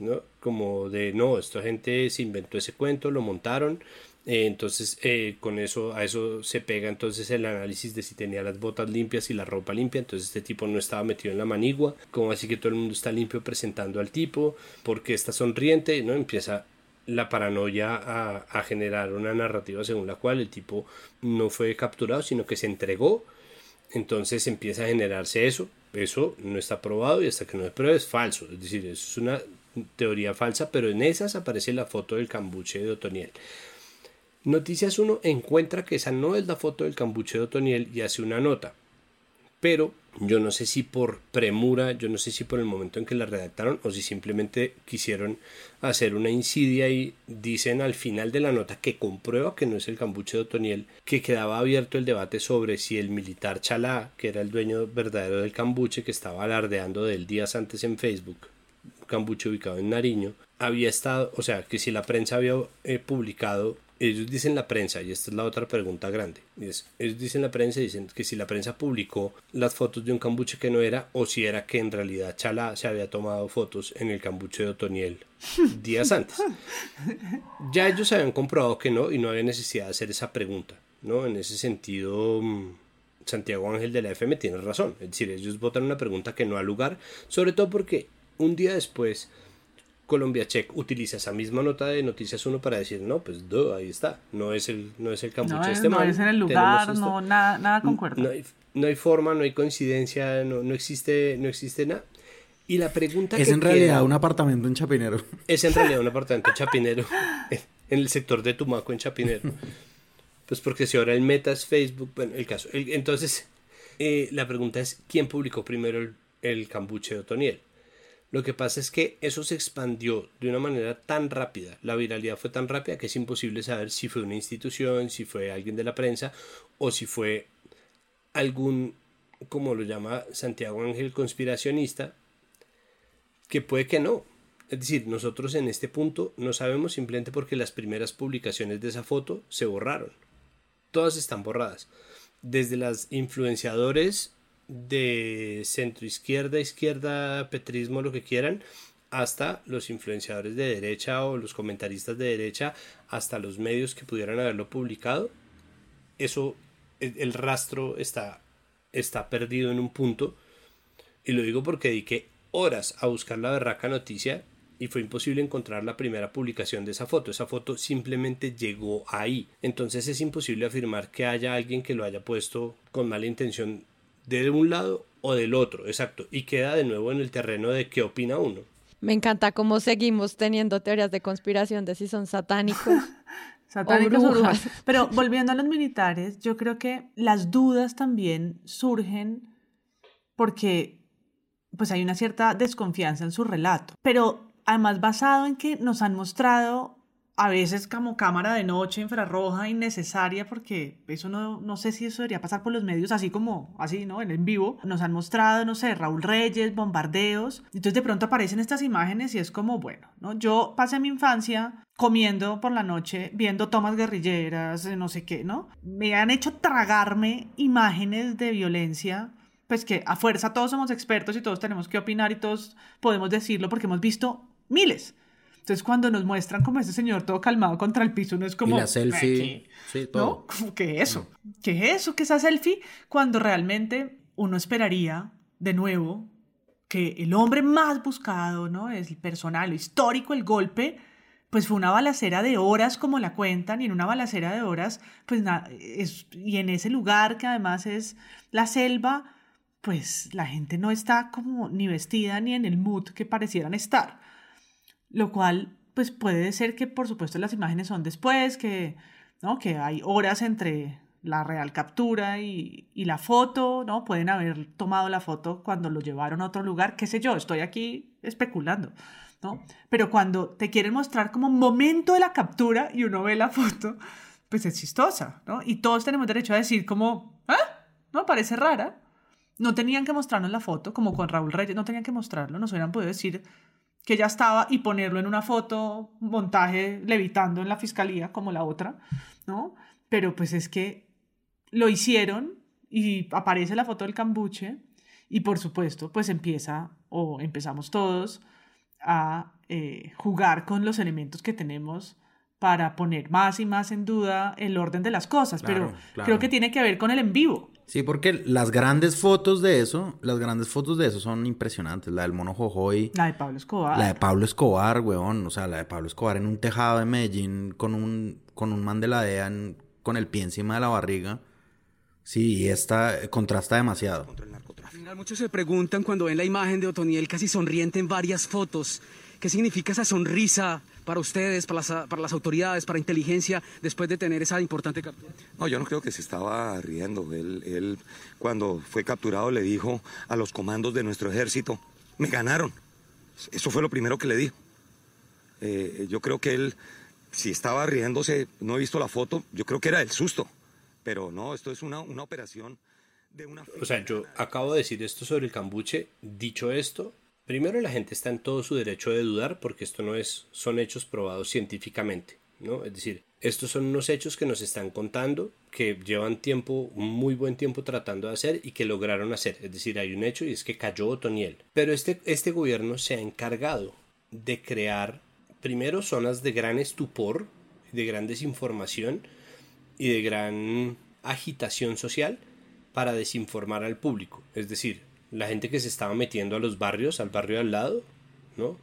¿no? Como de, no, esta gente se inventó ese cuento, lo montaron, eh, entonces eh, con eso, a eso se pega entonces el análisis de si tenía las botas limpias y la ropa limpia, entonces este tipo no estaba metido en la manigua, como así que todo el mundo está limpio presentando al tipo, porque está sonriente, ¿no? Empieza la paranoia a, a generar una narrativa según la cual el tipo no fue capturado, sino que se entregó, entonces empieza a generarse eso, eso no está probado y hasta que no se pruebe es falso. Es decir, es una teoría falsa, pero en esas aparece la foto del cambuche de Otoniel. Noticias 1 encuentra que esa no es la foto del cambuche de Otoniel y hace una nota. Pero yo no sé si por premura, yo no sé si por el momento en que la redactaron o si simplemente quisieron hacer una insidia y dicen al final de la nota que comprueba que no es el cambuche de Otoniel, que quedaba abierto el debate sobre si el militar Chalá, que era el dueño verdadero del cambuche, que estaba alardeando del días antes en Facebook, cambuche ubicado en Nariño, había estado, o sea, que si la prensa había eh, publicado ellos dicen la prensa, y esta es la otra pregunta grande, ellos dicen la prensa, dicen que si la prensa publicó las fotos de un cambuche que no era, o si era que en realidad Chala se había tomado fotos en el cambuche de Otoniel días antes. Ya ellos habían comprobado que no, y no había necesidad de hacer esa pregunta, ¿no? En ese sentido... Mm, Santiago Ángel de la FM tiene razón, es decir, ellos votan una pregunta que no ha lugar, sobre todo porque un día después Colombia Check utiliza esa misma nota de Noticias 1 para decir, no, pues ahí está, no es el, no es el cambuche no, este No es en el lugar, no, nada, nada concuerda. No hay, no hay forma, no hay coincidencia, no, no, existe, no existe nada. Y la pregunta es que en realidad queda, un apartamento en Chapinero. Es en realidad un apartamento en Chapinero, en el sector de Tumaco en Chapinero. Pues porque si ahora el meta es Facebook, bueno, el caso. El, entonces, eh, la pregunta es, ¿quién publicó primero el, el cambuche de Otoniel? Lo que pasa es que eso se expandió de una manera tan rápida, la viralidad fue tan rápida que es imposible saber si fue una institución, si fue alguien de la prensa o si fue algún, como lo llama Santiago Ángel, conspiracionista, que puede que no. Es decir, nosotros en este punto no sabemos simplemente porque las primeras publicaciones de esa foto se borraron. Todas están borradas. Desde las influenciadores de centro izquierda, izquierda, petrismo, lo que quieran, hasta los influenciadores de derecha o los comentaristas de derecha, hasta los medios que pudieran haberlo publicado, eso, el, el rastro está, está perdido en un punto. Y lo digo porque dediqué horas a buscar la berraca noticia y fue imposible encontrar la primera publicación de esa foto. Esa foto simplemente llegó ahí. Entonces es imposible afirmar que haya alguien que lo haya puesto con mala intención de un lado o del otro. Exacto. Y queda de nuevo en el terreno de qué opina uno. Me encanta cómo seguimos teniendo teorías de conspiración de si son satánicos. Satánicos o o brujas. brujas. Pero volviendo a los militares, yo creo que las dudas también surgen porque pues hay una cierta desconfianza en su relato. Pero además basado en que nos han mostrado a veces como cámara de noche infrarroja innecesaria porque eso no, no sé si eso debería pasar por los medios así como así, ¿no? En, en vivo. Nos han mostrado, no sé, Raúl Reyes, bombardeos. Entonces de pronto aparecen estas imágenes y es como, bueno, ¿no? Yo pasé mi infancia comiendo por la noche, viendo tomas guerrilleras, eh, no sé qué, ¿no? Me han hecho tragarme imágenes de violencia pues que a fuerza todos somos expertos y todos tenemos que opinar y todos podemos decirlo porque hemos visto miles. Entonces cuando nos muestran como ese señor todo calmado contra el piso, no es como... y la selfie, "¿Qué? sí, todo. ¿No? ¿Qué es eso? ¿Qué es eso? ¿Qué es esa selfie? Cuando realmente uno esperaría, de nuevo, que el hombre más buscado, ¿no? Es el personal, lo histórico, el golpe, pues fue una balacera de horas como la cuentan y en una balacera de horas, pues na- es, y en ese lugar que además es la selva, pues la gente no está como ni vestida ni en el mood que parecieran estar. Lo cual, pues puede ser que por supuesto las imágenes son después, que, ¿no? que hay horas entre la real captura y, y la foto, ¿no? Pueden haber tomado la foto cuando lo llevaron a otro lugar, qué sé yo, estoy aquí especulando, ¿no? Pero cuando te quieren mostrar como momento de la captura y uno ve la foto, pues es chistosa, ¿no? Y todos tenemos derecho a decir como, ¿ah? ¿No? Parece rara. No tenían que mostrarnos la foto, como con Raúl Reyes, no tenían que mostrarlo, nos hubieran podido decir que ya estaba y ponerlo en una foto, montaje levitando en la fiscalía, como la otra, ¿no? Pero pues es que lo hicieron y aparece la foto del cambuche y por supuesto pues empieza o empezamos todos a eh, jugar con los elementos que tenemos para poner más y más en duda el orden de las cosas, pero claro. creo que tiene que ver con el en vivo. Sí, porque las grandes fotos de eso, las grandes fotos de eso son impresionantes. La del mono Jojoy, La de Pablo Escobar. la de Pablo Escobar, weón. O sea, la de Pablo Escobar en un tejado de Medellín con un, con un man de la DEA en- con el pie encima de la barriga. Sí, y esta eh, contrasta demasiado. Al final muchos se preguntan cuando ven la imagen de Otoniel casi sonriente en varias fotos. ¿Qué significa esa sonrisa para ustedes, para las, para las autoridades, para inteligencia, después de tener esa importante captura? No, yo no creo que se estaba riendo. Él, él, cuando fue capturado, le dijo a los comandos de nuestro ejército, me ganaron. Eso fue lo primero que le dijo. Eh, yo creo que él, si estaba riéndose, no he visto la foto, yo creo que era el susto. Pero no, esto es una, una operación de una... O sea, yo acabo de decir esto sobre el cambuche. Dicho esto, primero la gente está en todo su derecho de dudar porque esto no es, son hechos probados científicamente, ¿no? Es decir, estos son unos hechos que nos están contando, que llevan tiempo, muy buen tiempo tratando de hacer y que lograron hacer. Es decir, hay un hecho y es que cayó Otoniel. Pero este, este gobierno se ha encargado de crear primero zonas de gran estupor, de gran desinformación y de gran agitación social para desinformar al público. Es decir, la gente que se estaba metiendo a los barrios, al barrio de al lado, ¿no?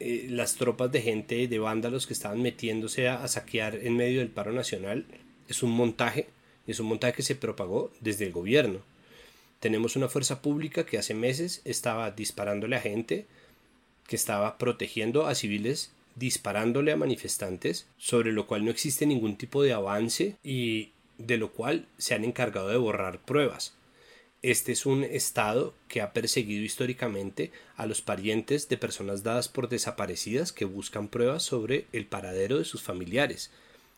Eh, las tropas de gente, de vándalos que estaban metiéndose a, a saquear en medio del paro nacional, es un montaje, es un montaje que se propagó desde el gobierno. Tenemos una fuerza pública que hace meses estaba disparándole a gente, que estaba protegiendo a civiles disparándole a manifestantes, sobre lo cual no existe ningún tipo de avance y de lo cual se han encargado de borrar pruebas. Este es un Estado que ha perseguido históricamente a los parientes de personas dadas por desaparecidas que buscan pruebas sobre el paradero de sus familiares,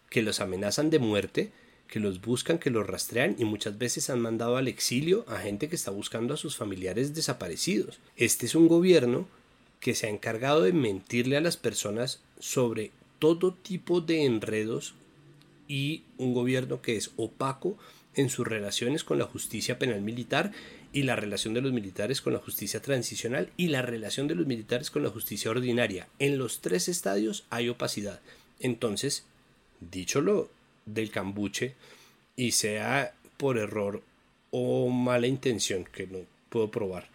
que los amenazan de muerte, que los buscan, que los rastrean y muchas veces han mandado al exilio a gente que está buscando a sus familiares desaparecidos. Este es un gobierno que se ha encargado de mentirle a las personas sobre todo tipo de enredos y un gobierno que es opaco en sus relaciones con la justicia penal militar y la relación de los militares con la justicia transicional y la relación de los militares con la justicia ordinaria. En los tres estadios hay opacidad. Entonces, dicho lo del cambuche, y sea por error o mala intención, que no puedo probar,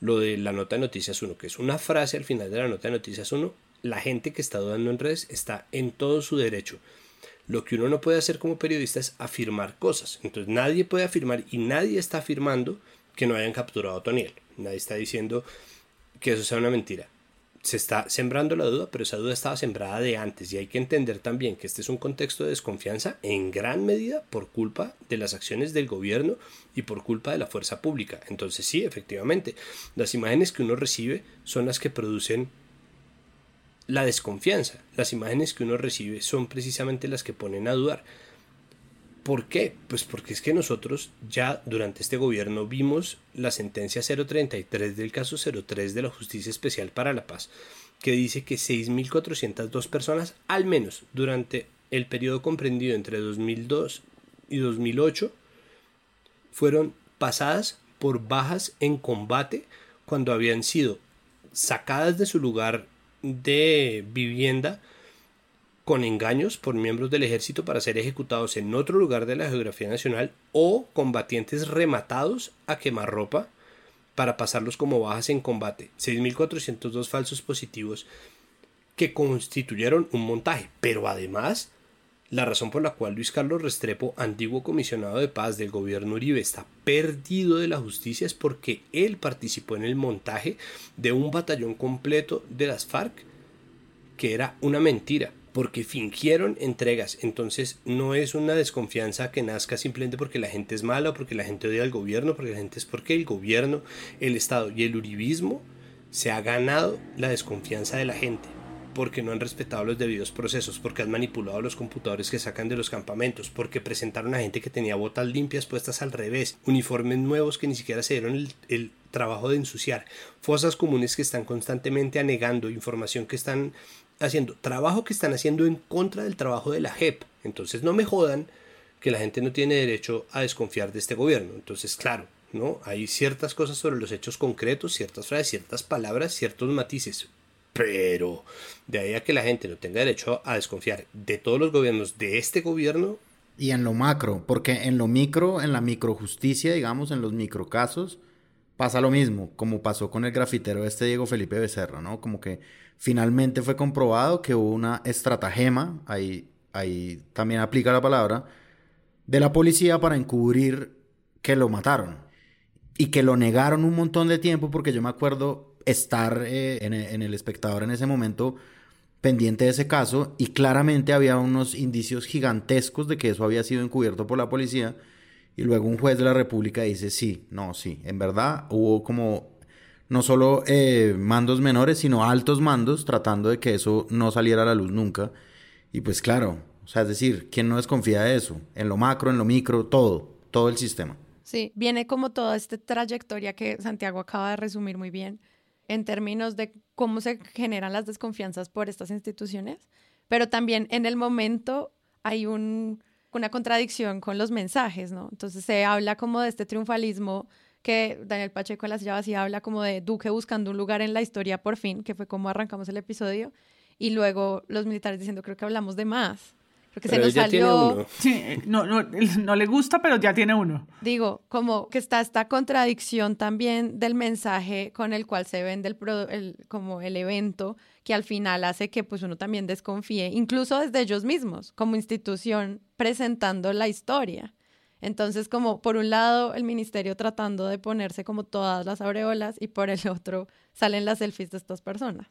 lo de la nota de noticias 1, que es una frase al final de la nota de noticias 1, la gente que está dudando en redes está en todo su derecho. Lo que uno no puede hacer como periodista es afirmar cosas. Entonces nadie puede afirmar y nadie está afirmando que no hayan capturado a Toniel. Nadie está diciendo que eso sea una mentira se está sembrando la duda, pero esa duda estaba sembrada de antes y hay que entender también que este es un contexto de desconfianza en gran medida por culpa de las acciones del gobierno y por culpa de la fuerza pública. Entonces sí, efectivamente, las imágenes que uno recibe son las que producen la desconfianza. Las imágenes que uno recibe son precisamente las que ponen a dudar. ¿Por qué? Pues porque es que nosotros ya durante este gobierno vimos la sentencia 033 del caso 03 de la Justicia Especial para la Paz, que dice que 6.402 personas, al menos durante el periodo comprendido entre 2002 y 2008, fueron pasadas por bajas en combate cuando habían sido sacadas de su lugar de vivienda con engaños por miembros del ejército para ser ejecutados en otro lugar de la geografía nacional o combatientes rematados a quemarropa para pasarlos como bajas en combate. 6.402 falsos positivos que constituyeron un montaje, pero además la razón por la cual Luis Carlos Restrepo, antiguo comisionado de paz del gobierno Uribe, está perdido de la justicia es porque él participó en el montaje de un batallón completo de las FARC que era una mentira porque fingieron entregas. Entonces no es una desconfianza que nazca simplemente porque la gente es mala porque la gente odia al gobierno, porque la gente es porque el gobierno, el Estado y el uribismo se ha ganado la desconfianza de la gente porque no han respetado los debidos procesos, porque han manipulado los computadores que sacan de los campamentos, porque presentaron a gente que tenía botas limpias puestas al revés, uniformes nuevos que ni siquiera se dieron el, trabajo de ensuciar, fosas comunes que están constantemente anegando, información que están haciendo trabajo que están haciendo en contra del trabajo de la JEP. Entonces no me jodan que la gente no tiene derecho a desconfiar de este gobierno. Entonces, claro, ¿no? Hay ciertas cosas sobre los hechos concretos, ciertas frases, ciertas palabras, ciertos matices. Pero de ahí a que la gente no tenga derecho a desconfiar de todos los gobiernos, de este gobierno. Y en lo macro, porque en lo micro, en la microjusticia, digamos, en los microcasos, pasa lo mismo, como pasó con el grafitero este Diego Felipe Becerra, ¿no? Como que finalmente fue comprobado que hubo una estratagema, ahí, ahí también aplica la palabra, de la policía para encubrir que lo mataron. Y que lo negaron un montón de tiempo porque yo me acuerdo estar eh, en, el espectador en ese momento pendiente de ese caso y claramente había unos indicios gigantescos de que eso había sido encubierto por la policía y luego un juez de la República dice sí, no, sí, en verdad hubo como no solo eh, mandos menores, sino altos mandos, tratando de que eso no saliera a la luz nunca. Y pues claro, o sea, es decir, ¿quién no desconfía de eso? En lo macro, en lo micro, todo, todo el sistema. Sí, viene como toda esta trayectoria que Santiago acaba de resumir muy bien en términos de cómo se generan las desconfianzas por estas instituciones, pero también en el momento hay un, una contradicción con los mensajes, ¿no? Entonces se habla como de este triunfalismo que Daniel Pacheco en las llaves y habla como de Duque buscando un lugar en la historia por fin, que fue como arrancamos el episodio, y luego los militares diciendo creo que hablamos de más. Porque se nos salió. Sí, no, no, no le gusta, pero ya tiene uno. Digo, como que está esta contradicción también del mensaje con el cual se vende el, como el evento, que al final hace que pues uno también desconfíe, incluso desde ellos mismos, como institución presentando la historia. Entonces, como por un lado el ministerio tratando de ponerse como todas las aureolas y por el otro salen las selfies de estas personas.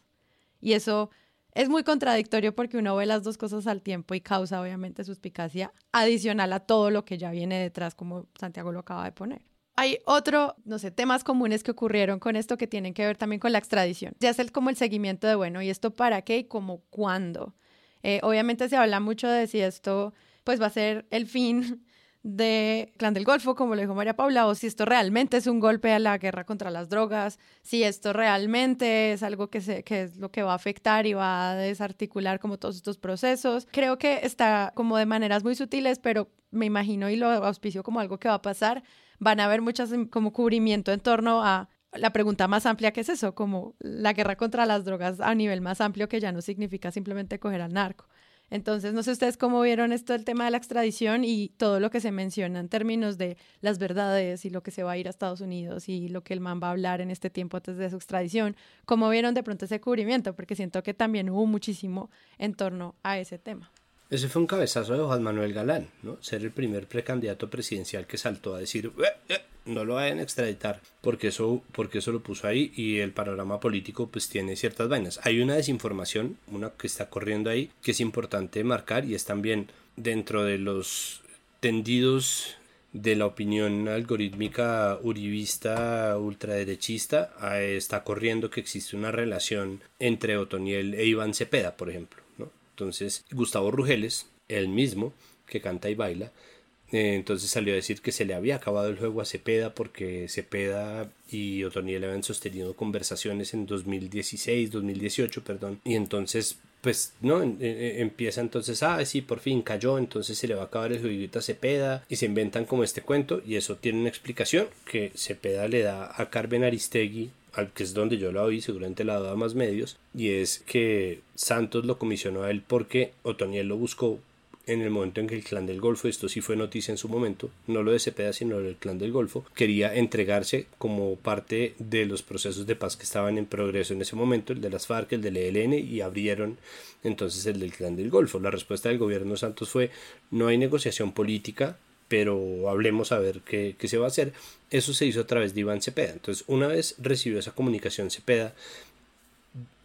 Y eso es muy contradictorio porque uno ve las dos cosas al tiempo y causa obviamente suspicacia adicional a todo lo que ya viene detrás, como Santiago lo acaba de poner. Hay otro, no sé, temas comunes que ocurrieron con esto que tienen que ver también con la extradición. Ya es el, como el seguimiento de, bueno, ¿y esto para qué y como cuándo? Eh, obviamente se habla mucho de si esto pues va a ser el fin de Clan del Golfo, como lo dijo María Paula, o si esto realmente es un golpe a la guerra contra las drogas, si esto realmente es algo que, es lo que va a afectar y va a desarticular como todos estos procesos. Creo que está como de maneras muy sutiles, pero me imagino y lo auspicio como algo que va a pasar. Van a haber muchas mm, como cubrimiento en torno a la pregunta más amplia que es eso, como la guerra contra las drogas a nivel más amplio que ya no significa simplemente coger al narco. Entonces, no sé ustedes cómo vieron esto del tema de la extradición y todo lo que se menciona en términos de las verdades y lo que se va a ir a Estados Unidos y lo que el man va a hablar en este tiempo antes de su extradición. ¿Cómo vieron de pronto ese cubrimiento? Porque siento que también hubo muchísimo en torno a ese tema. Ese fue un cabezazo de Juan Manuel Galán, ¿no? Ser el primer precandidato presidencial que saltó a decir, "Eh, eh, no lo vayan a extraditar, porque eso, porque eso lo puso ahí y el panorama político pues tiene ciertas vainas. Hay una desinformación, una que está corriendo ahí, que es importante marcar y es también dentro de los tendidos de la opinión algorítmica uribista ultraderechista eh, está corriendo que existe una relación entre Otoniel e Iván Cepeda, por ejemplo. Entonces, Gustavo Rugeles, el mismo que canta y baila, eh, entonces salió a decir que se le había acabado el juego a Cepeda porque Cepeda y Otoniel habían sostenido conversaciones en 2016, 2018, perdón, y entonces pues no empieza entonces ah sí por fin cayó entonces se le va a acabar el jueguito a Cepeda y se inventan como este cuento y eso tiene una explicación que Cepeda le da a Carmen Aristegui que es donde yo la oí seguramente la da a más medios y es que Santos lo comisionó a él porque Otoniel lo buscó en el momento en que el clan del Golfo, esto sí fue noticia en su momento, no lo de Cepeda, sino del clan del Golfo, quería entregarse como parte de los procesos de paz que estaban en progreso en ese momento, el de las FARC, el del ELN, y abrieron entonces el del clan del Golfo. La respuesta del gobierno Santos fue, no hay negociación política, pero hablemos a ver qué, se va a hacer. Eso se hizo a través de Iván Cepeda. Entonces, una vez recibió esa comunicación Cepeda,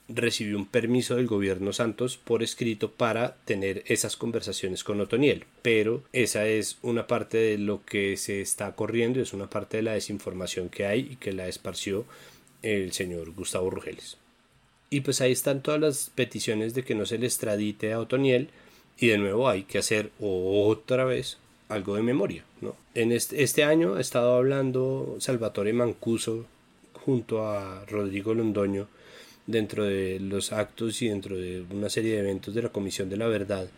recibió un permiso del gobierno Santos por escrito para tener esas conversaciones con Otoniel. Pero esa es una parte de lo que se está corriendo, es una parte de la desinformación que hay y que la esparció el señor Gustavo Rugeles. Y pues ahí están todas las peticiones de que no se le extradite a Otoniel y de nuevo hay que hacer otra vez algo de memoria. ¿no? En este, año ha estado hablando Salvatore Mancuso junto a Rodrigo Londoño dentro de los actos y dentro de una serie de eventos de la Comisión de la Verdad.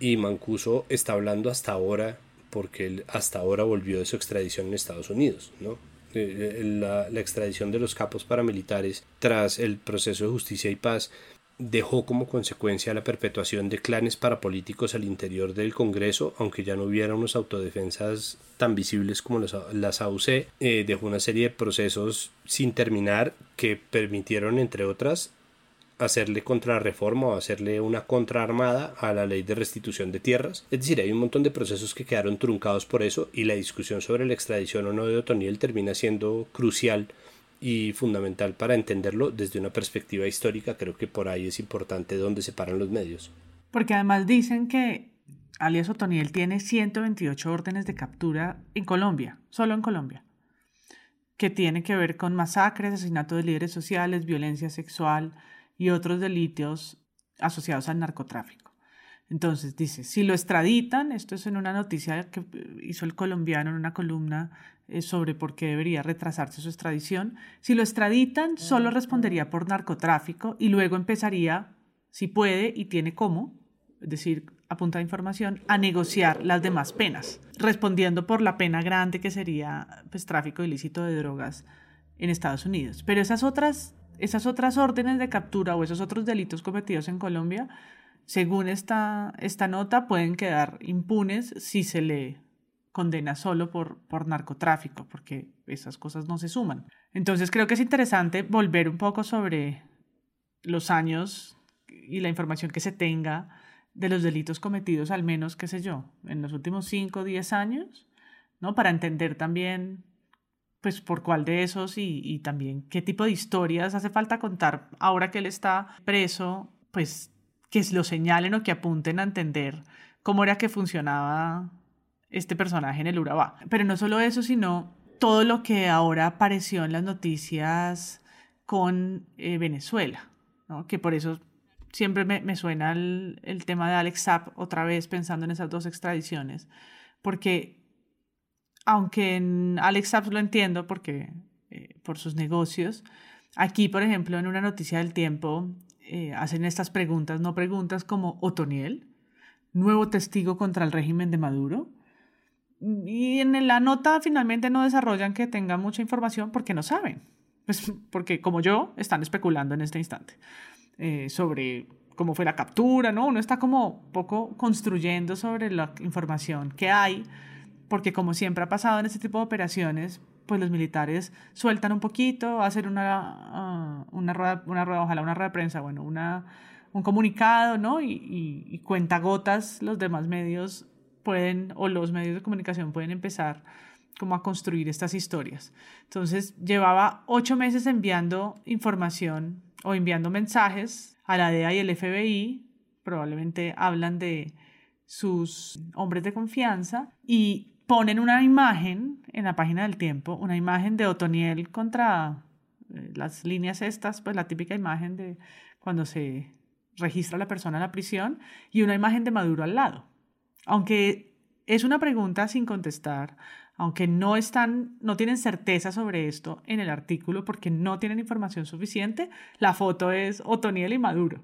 Y Mancuso está hablando hasta ahora, porque él hasta ahora volvió de su extradición en Estados Unidos, ¿no? Eh, La, la extradición de los capos paramilitares tras el proceso de justicia y paz dejó como consecuencia la perpetuación de clanes parapolíticos al interior del Congreso, aunque ya no hubiera unos autodefensas tan visibles como los- las AUC, eh, dejó una serie de procesos sin terminar que permitieron, entre otras, hacerle contrarreforma o hacerle una contraarmada a la ley de restitución de tierras. Es decir, hay un montón de procesos que quedaron truncados por eso y la discusión sobre la extradición o no de Otoniel termina siendo crucial y fundamental para entenderlo desde una perspectiva histórica. Creo que por ahí es importante dónde se paran los medios. Porque además dicen que alias Otoniel tiene 128 órdenes de captura en Colombia, solo en Colombia, que tiene que ver con masacres, asesinato de líderes sociales, violencia sexual y otros delitos asociados al narcotráfico. Entonces dice, si lo extraditan, esto es en una noticia que hizo el colombiano en una columna eh, sobre por qué debería retrasarse su extradición, si lo extraditan, solo respondería por narcotráfico y luego empezaría, si puede y tiene cómo, es decir, a punta de información, a negociar las demás penas, respondiendo por la pena grande que sería pues, tráfico ilícito de drogas en Estados Unidos. Pero esas otras, esas otras órdenes de captura o esos otros delitos cometidos en Colombia, según esta, esta nota, pueden quedar impunes si se le condena solo por, por narcotráfico, porque esas cosas no se suman. Entonces creo que es interesante volver un poco sobre los años y la información que se tenga de los delitos cometidos, al menos, qué sé yo, en los últimos 5 o 10 años, ¿no? Para entender también, pues, por cuál de esos y, y también qué tipo de historias hace falta contar ahora que él está preso, pues, que lo señalen o que apunten a entender cómo era que funcionaba este personaje en el Urabá. Pero no solo eso, sino todo lo que ahora apareció en las noticias con eh, Venezuela, que por eso siempre me, suena el, tema de Alex Zapp otra vez pensando en esas dos extradiciones, porque aunque en Alex Zapp lo entiendo porque eh, por sus negocios, aquí por ejemplo en una noticia del tiempo eh, hacen estas preguntas, no preguntas como Otoniel, nuevo testigo contra el régimen de Maduro, y en la nota finalmente no desarrollan que tenga mucha información porque no saben, pues porque como yo están especulando en este instante eh, sobre cómo fue la captura, ¿no? Uno está como poco construyendo sobre la información que hay, porque como siempre ha pasado en este tipo de operaciones, pues los militares sueltan un poquito, hacen una, ah, una, rueda, una rueda, ojalá una rueda de prensa, bueno, una, un comunicado, ¿no? Y, y cuenta gotas los demás medios pueden, o los medios de comunicación pueden empezar como a construir estas historias. Entonces, llevaba ocho meses enviando información o enviando mensajes a la DEA y el FBI, probablemente hablan de sus hombres de confianza, y ponen una imagen en la página del tiempo, una imagen de Otoniel contra eh, las líneas estas, pues la típica imagen de cuando se registra la persona en la prisión, y una imagen de Maduro al lado. Aunque es una pregunta sin contestar, aunque no están, no tienen certeza sobre esto en el artículo porque no tienen información suficiente, la foto es Otoniel y Maduro,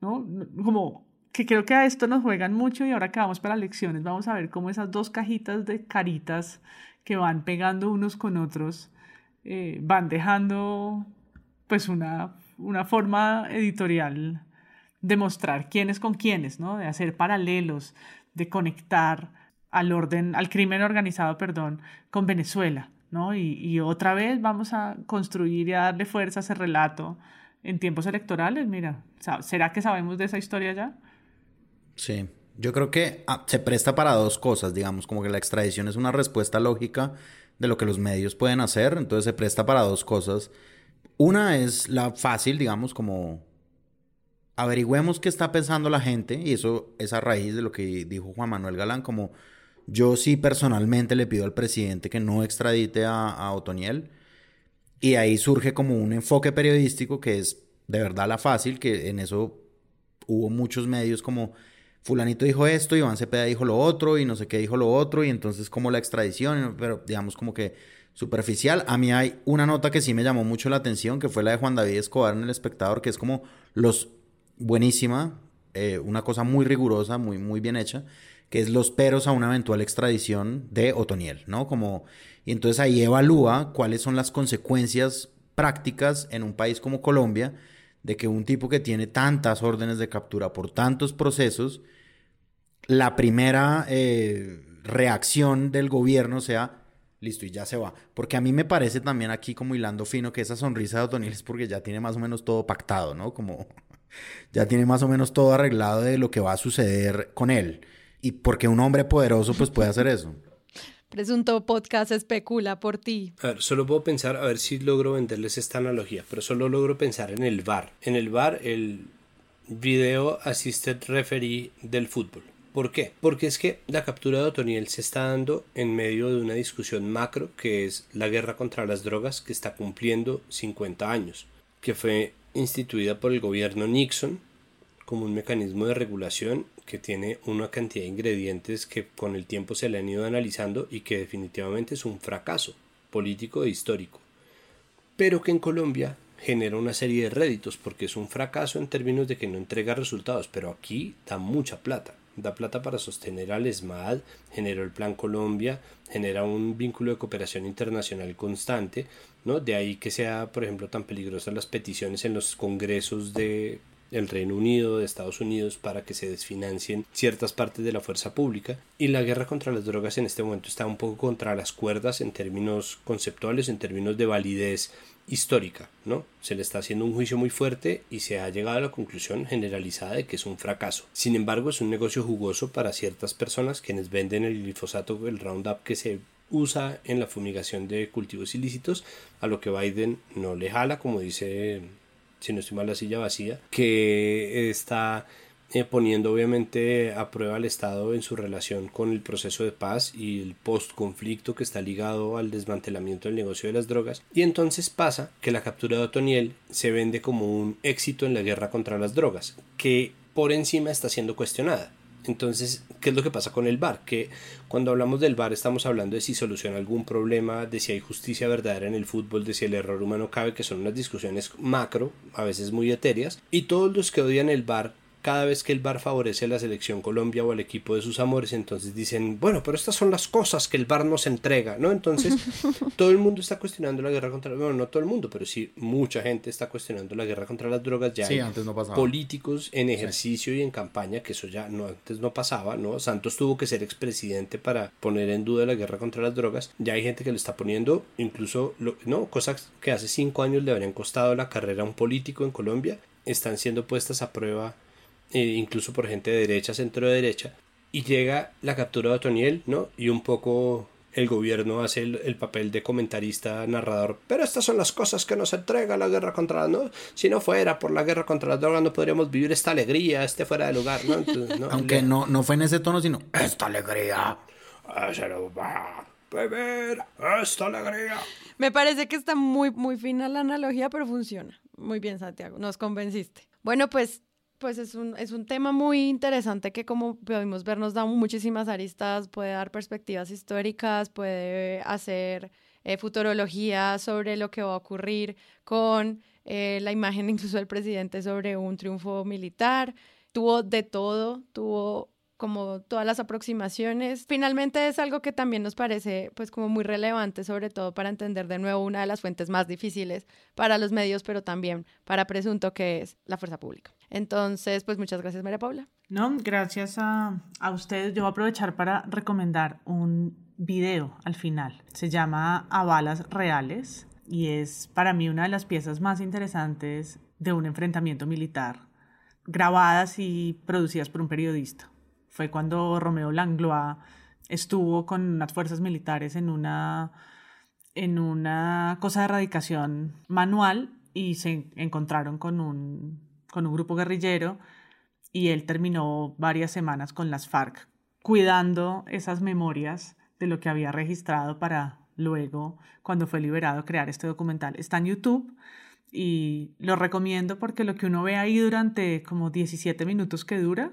¿no? Como que creo que a esto nos juegan mucho y ahora que vamos para lecciones vamos a ver cómo esas dos cajitas de caritas que van pegando unos con otros eh, van dejando pues una, una forma editorial de mostrar quiénes con quiénes, ¿no? De hacer paralelos, de conectar al orden, al crimen organizado, perdón, con Venezuela, ¿no? Y, y, otra vez vamos a construir y a darle fuerza a ese relato en tiempos electorales. Mira, ¿será que sabemos de esa historia ya? Sí, yo creo que ah, se presta para dos cosas, digamos, como que la extradición es una respuesta lógica de lo que los medios pueden hacer, entonces se presta para dos cosas. Una es la fácil, digamos, como averigüemos qué está pensando la gente, y eso es a raíz de lo que dijo Juan Manuel Galán, como yo sí personalmente le pido al presidente que no extradite a, a Otoniel. Y ahí surge como un enfoque periodístico que es de verdad la fácil, que en eso hubo muchos medios como fulanito dijo esto, Iván Cepeda dijo lo otro y no sé qué dijo lo otro y entonces como la extradición, pero digamos como que superficial. A mí hay una nota que sí me llamó mucho la atención, que fue la de Juan David Escobar en El Espectador, que es como los buenísima, eh, una cosa muy rigurosa, muy, muy bien hecha, que es los peros a una eventual extradición de Otoniel, ¿no? Como, y entonces ahí evalúa cuáles son las consecuencias prácticas en un país como Colombia de que un tipo que tiene tantas órdenes de captura por tantos procesos, la primera eh, reacción del gobierno sea, listo, y ya se va. Porque a mí me parece también aquí como hilando fino que esa sonrisa de Otoniel es porque ya tiene más o menos todo pactado, ¿no? Como ya tiene más o menos todo arreglado de lo que va a suceder con él. Y porque un hombre poderoso pues puede hacer eso. Presunto podcast especula por ti. A ver, solo puedo pensar, a ver si logro venderles esta analogía, pero solo logro pensar en el VAR. En el VAR, el Video Assisted Referee del fútbol. ¿Por qué? Porque es que la captura de Otoniel se está dando en medio de una discusión macro que es la guerra contra las drogas que está cumpliendo 50 años, que fue instituida por el gobierno Nixon como un mecanismo de regulación que tiene una cantidad de ingredientes que con el tiempo se le han ido analizando y que definitivamente es un fracaso político e histórico, pero que en Colombia genera una serie de réditos porque es un fracaso en términos de que no entrega resultados, pero aquí da mucha plata, da plata para sostener al ESMAD, generó el Plan Colombia, genera un vínculo de cooperación internacional constante, ¿no? De ahí que sea, por ejemplo, tan peligrosas las peticiones en los congresos de el Reino Unido, de Estados Unidos, para que se desfinancien ciertas partes de la fuerza pública. Y la guerra contra las drogas en este momento está un poco contra las cuerdas en términos conceptuales, en términos de validez histórica, ¿no? Se le está haciendo un juicio muy fuerte y se ha llegado a la conclusión generalizada de que es un fracaso. Sin embargo, es un negocio jugoso para ciertas personas quienes venden el glifosato, el Roundup que se usa en la fumigación de cultivos ilícitos, a lo que Biden no le jala, como dice si no estoy mal la silla vacía, que está eh, poniendo obviamente a prueba al Estado en su relación con el proceso de paz y el post-conflicto que está ligado al desmantelamiento del negocio de las drogas. Y entonces pasa que la captura de Otoniel se vende como un éxito en la guerra contra las drogas, que por encima está siendo cuestionada. Entonces, ¿qué es lo que pasa con el VAR? Que cuando hablamos del VAR estamos hablando de si soluciona algún problema, de si hay justicia verdadera en el fútbol, de si el error humano cabe, que son unas discusiones macro, a veces muy etéreas, y todos los que odian el VAR cada vez que el VAR favorece a la selección Colombia o al equipo de sus amores, entonces dicen, bueno, pero estas son las cosas que el VAR nos entrega, ¿no? Entonces, todo el mundo está cuestionando la guerra contra, bueno, no todo el mundo, pero sí mucha gente está cuestionando la guerra contra las drogas, ya Sí, hay antes no pasaba. políticos en ejercicio y en campaña, que eso ya no, antes no pasaba, ¿no? Santos tuvo que ser expresidente para poner en duda la guerra contra las drogas, ya hay gente que lo está poniendo, incluso, lo- ¿no? Cosas que hace cinco años le habrían costado la carrera a un político en Colombia, están siendo puestas a prueba incluso por gente de derecha, centro de derecha, y llega la captura de Otoniel, ¿no? Y un poco el gobierno hace el, el papel de comentarista, narrador, pero estas son las cosas que nos entrega la guerra contra, ¿no? Si no fuera por la guerra contra las drogas no podríamos vivir esta alegría, este fuera de lugar, ¿no? Entonces, ¿no? Aunque no, no fue en ese tono, sino esta alegría. Ah, se nos va a beber esta alegría. Me parece que está muy, muy fina la analogía, pero funciona. Muy bien, Santiago, nos convenciste. Bueno, pues, pues es un, es un tema muy interesante que como pudimos ver nos da muchísimas aristas, puede dar perspectivas históricas, puede hacer eh, futurología sobre lo que va a ocurrir con eh, la imagen incluso del presidente sobre un triunfo militar. Tuvo de todo, tuvo como todas las aproximaciones. Finalmente es algo que también nos parece pues como muy relevante, sobre todo para entender de nuevo una de las fuentes más difíciles para los medios, pero también para Presunto, que es la fuerza pública. Entonces, pues muchas gracias, María Paula. No, gracias a, a ustedes. Yo voy a aprovechar para recomendar un video al final. Se llama A Balas Reales y es para mí una de las piezas más interesantes de un enfrentamiento militar, grabadas y producidas por un periodista. Fue cuando Romeo Langlois estuvo con unas fuerzas militares en una, en una cosa de erradicación manual y se encontraron con un, con un grupo guerrillero y él terminó varias semanas con las FARC cuidando esas memorias de lo que había registrado para luego, cuando fue liberado, crear este documental. Está en YouTube y lo recomiendo porque lo que uno ve ahí durante como 17 minutos que dura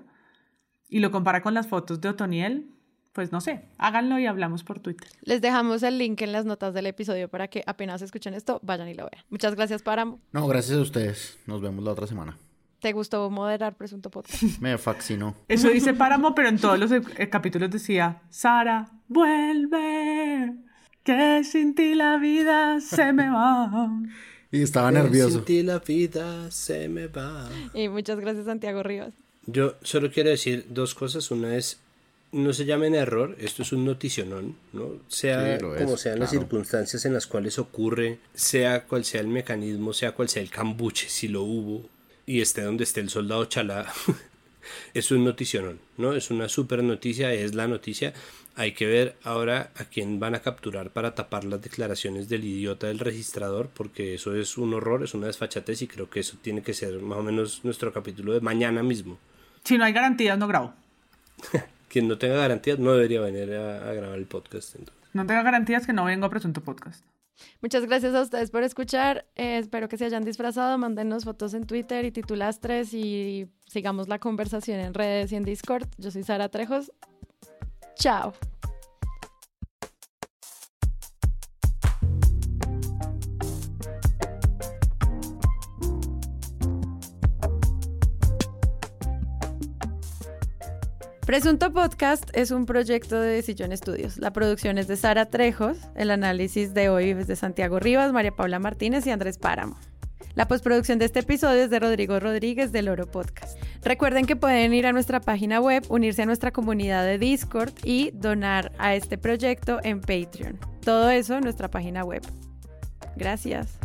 y lo compara con las fotos de Otoniel, pues no sé, háganlo y hablamos por Twitter. Les dejamos el link en las notas del episodio para que apenas escuchen esto, vayan y lo vean. Muchas gracias, Páramo. No, gracias a ustedes. Nos vemos la otra semana. ¿Te gustó moderar Presunto Podcast? Me fascinó. Eso dice Páramo, pero en todos los eh, capítulos decía, Sara, vuelve, que sin ti la vida se me va. Y estaba nervioso. Sin ti la vida se me va. Y muchas gracias, Santiago Rivas. Yo solo quiero decir dos cosas. Una es, no se llamen error, esto es un noticionón, ¿no? Sea Sí, como es, sean las circunstancias en las cuales ocurre, sea cual sea el mecanismo, sea cual sea el cambuche, si lo hubo, y esté donde esté el soldado chalá, es un noticionón, ¿no? Es una super noticia, es la noticia. Hay que ver ahora a quién van a capturar para tapar las declaraciones del idiota del registrador, porque eso es un horror, es una desfachatez y creo que eso tiene que ser más o menos nuestro capítulo de mañana mismo. Si no hay garantías, no grabo. Quien no tenga garantías no debería venir a, a grabar el podcast. entonces. No tengo garantías que no vengo a Presunto Podcast. Muchas gracias a ustedes por escuchar. Eh, espero que se hayan disfrazado. Mándenos fotos en Twitter y titulastres y sigamos la conversación en redes y en Discord. Yo soy Sara Trejos. Chao. Presunto Podcast es un proyecto de Sillón Estudios. La producción es de Sara Trejos, el análisis de hoy es de Santiago Rivas, María Paula Martínez y Andrés Páramo. La postproducción de este episodio es de Rodrigo Rodríguez del Oro Podcast. Recuerden que pueden ir a nuestra página web, unirse a nuestra comunidad de Discord y donar a este proyecto en Patreon. Todo eso en nuestra página web. Gracias.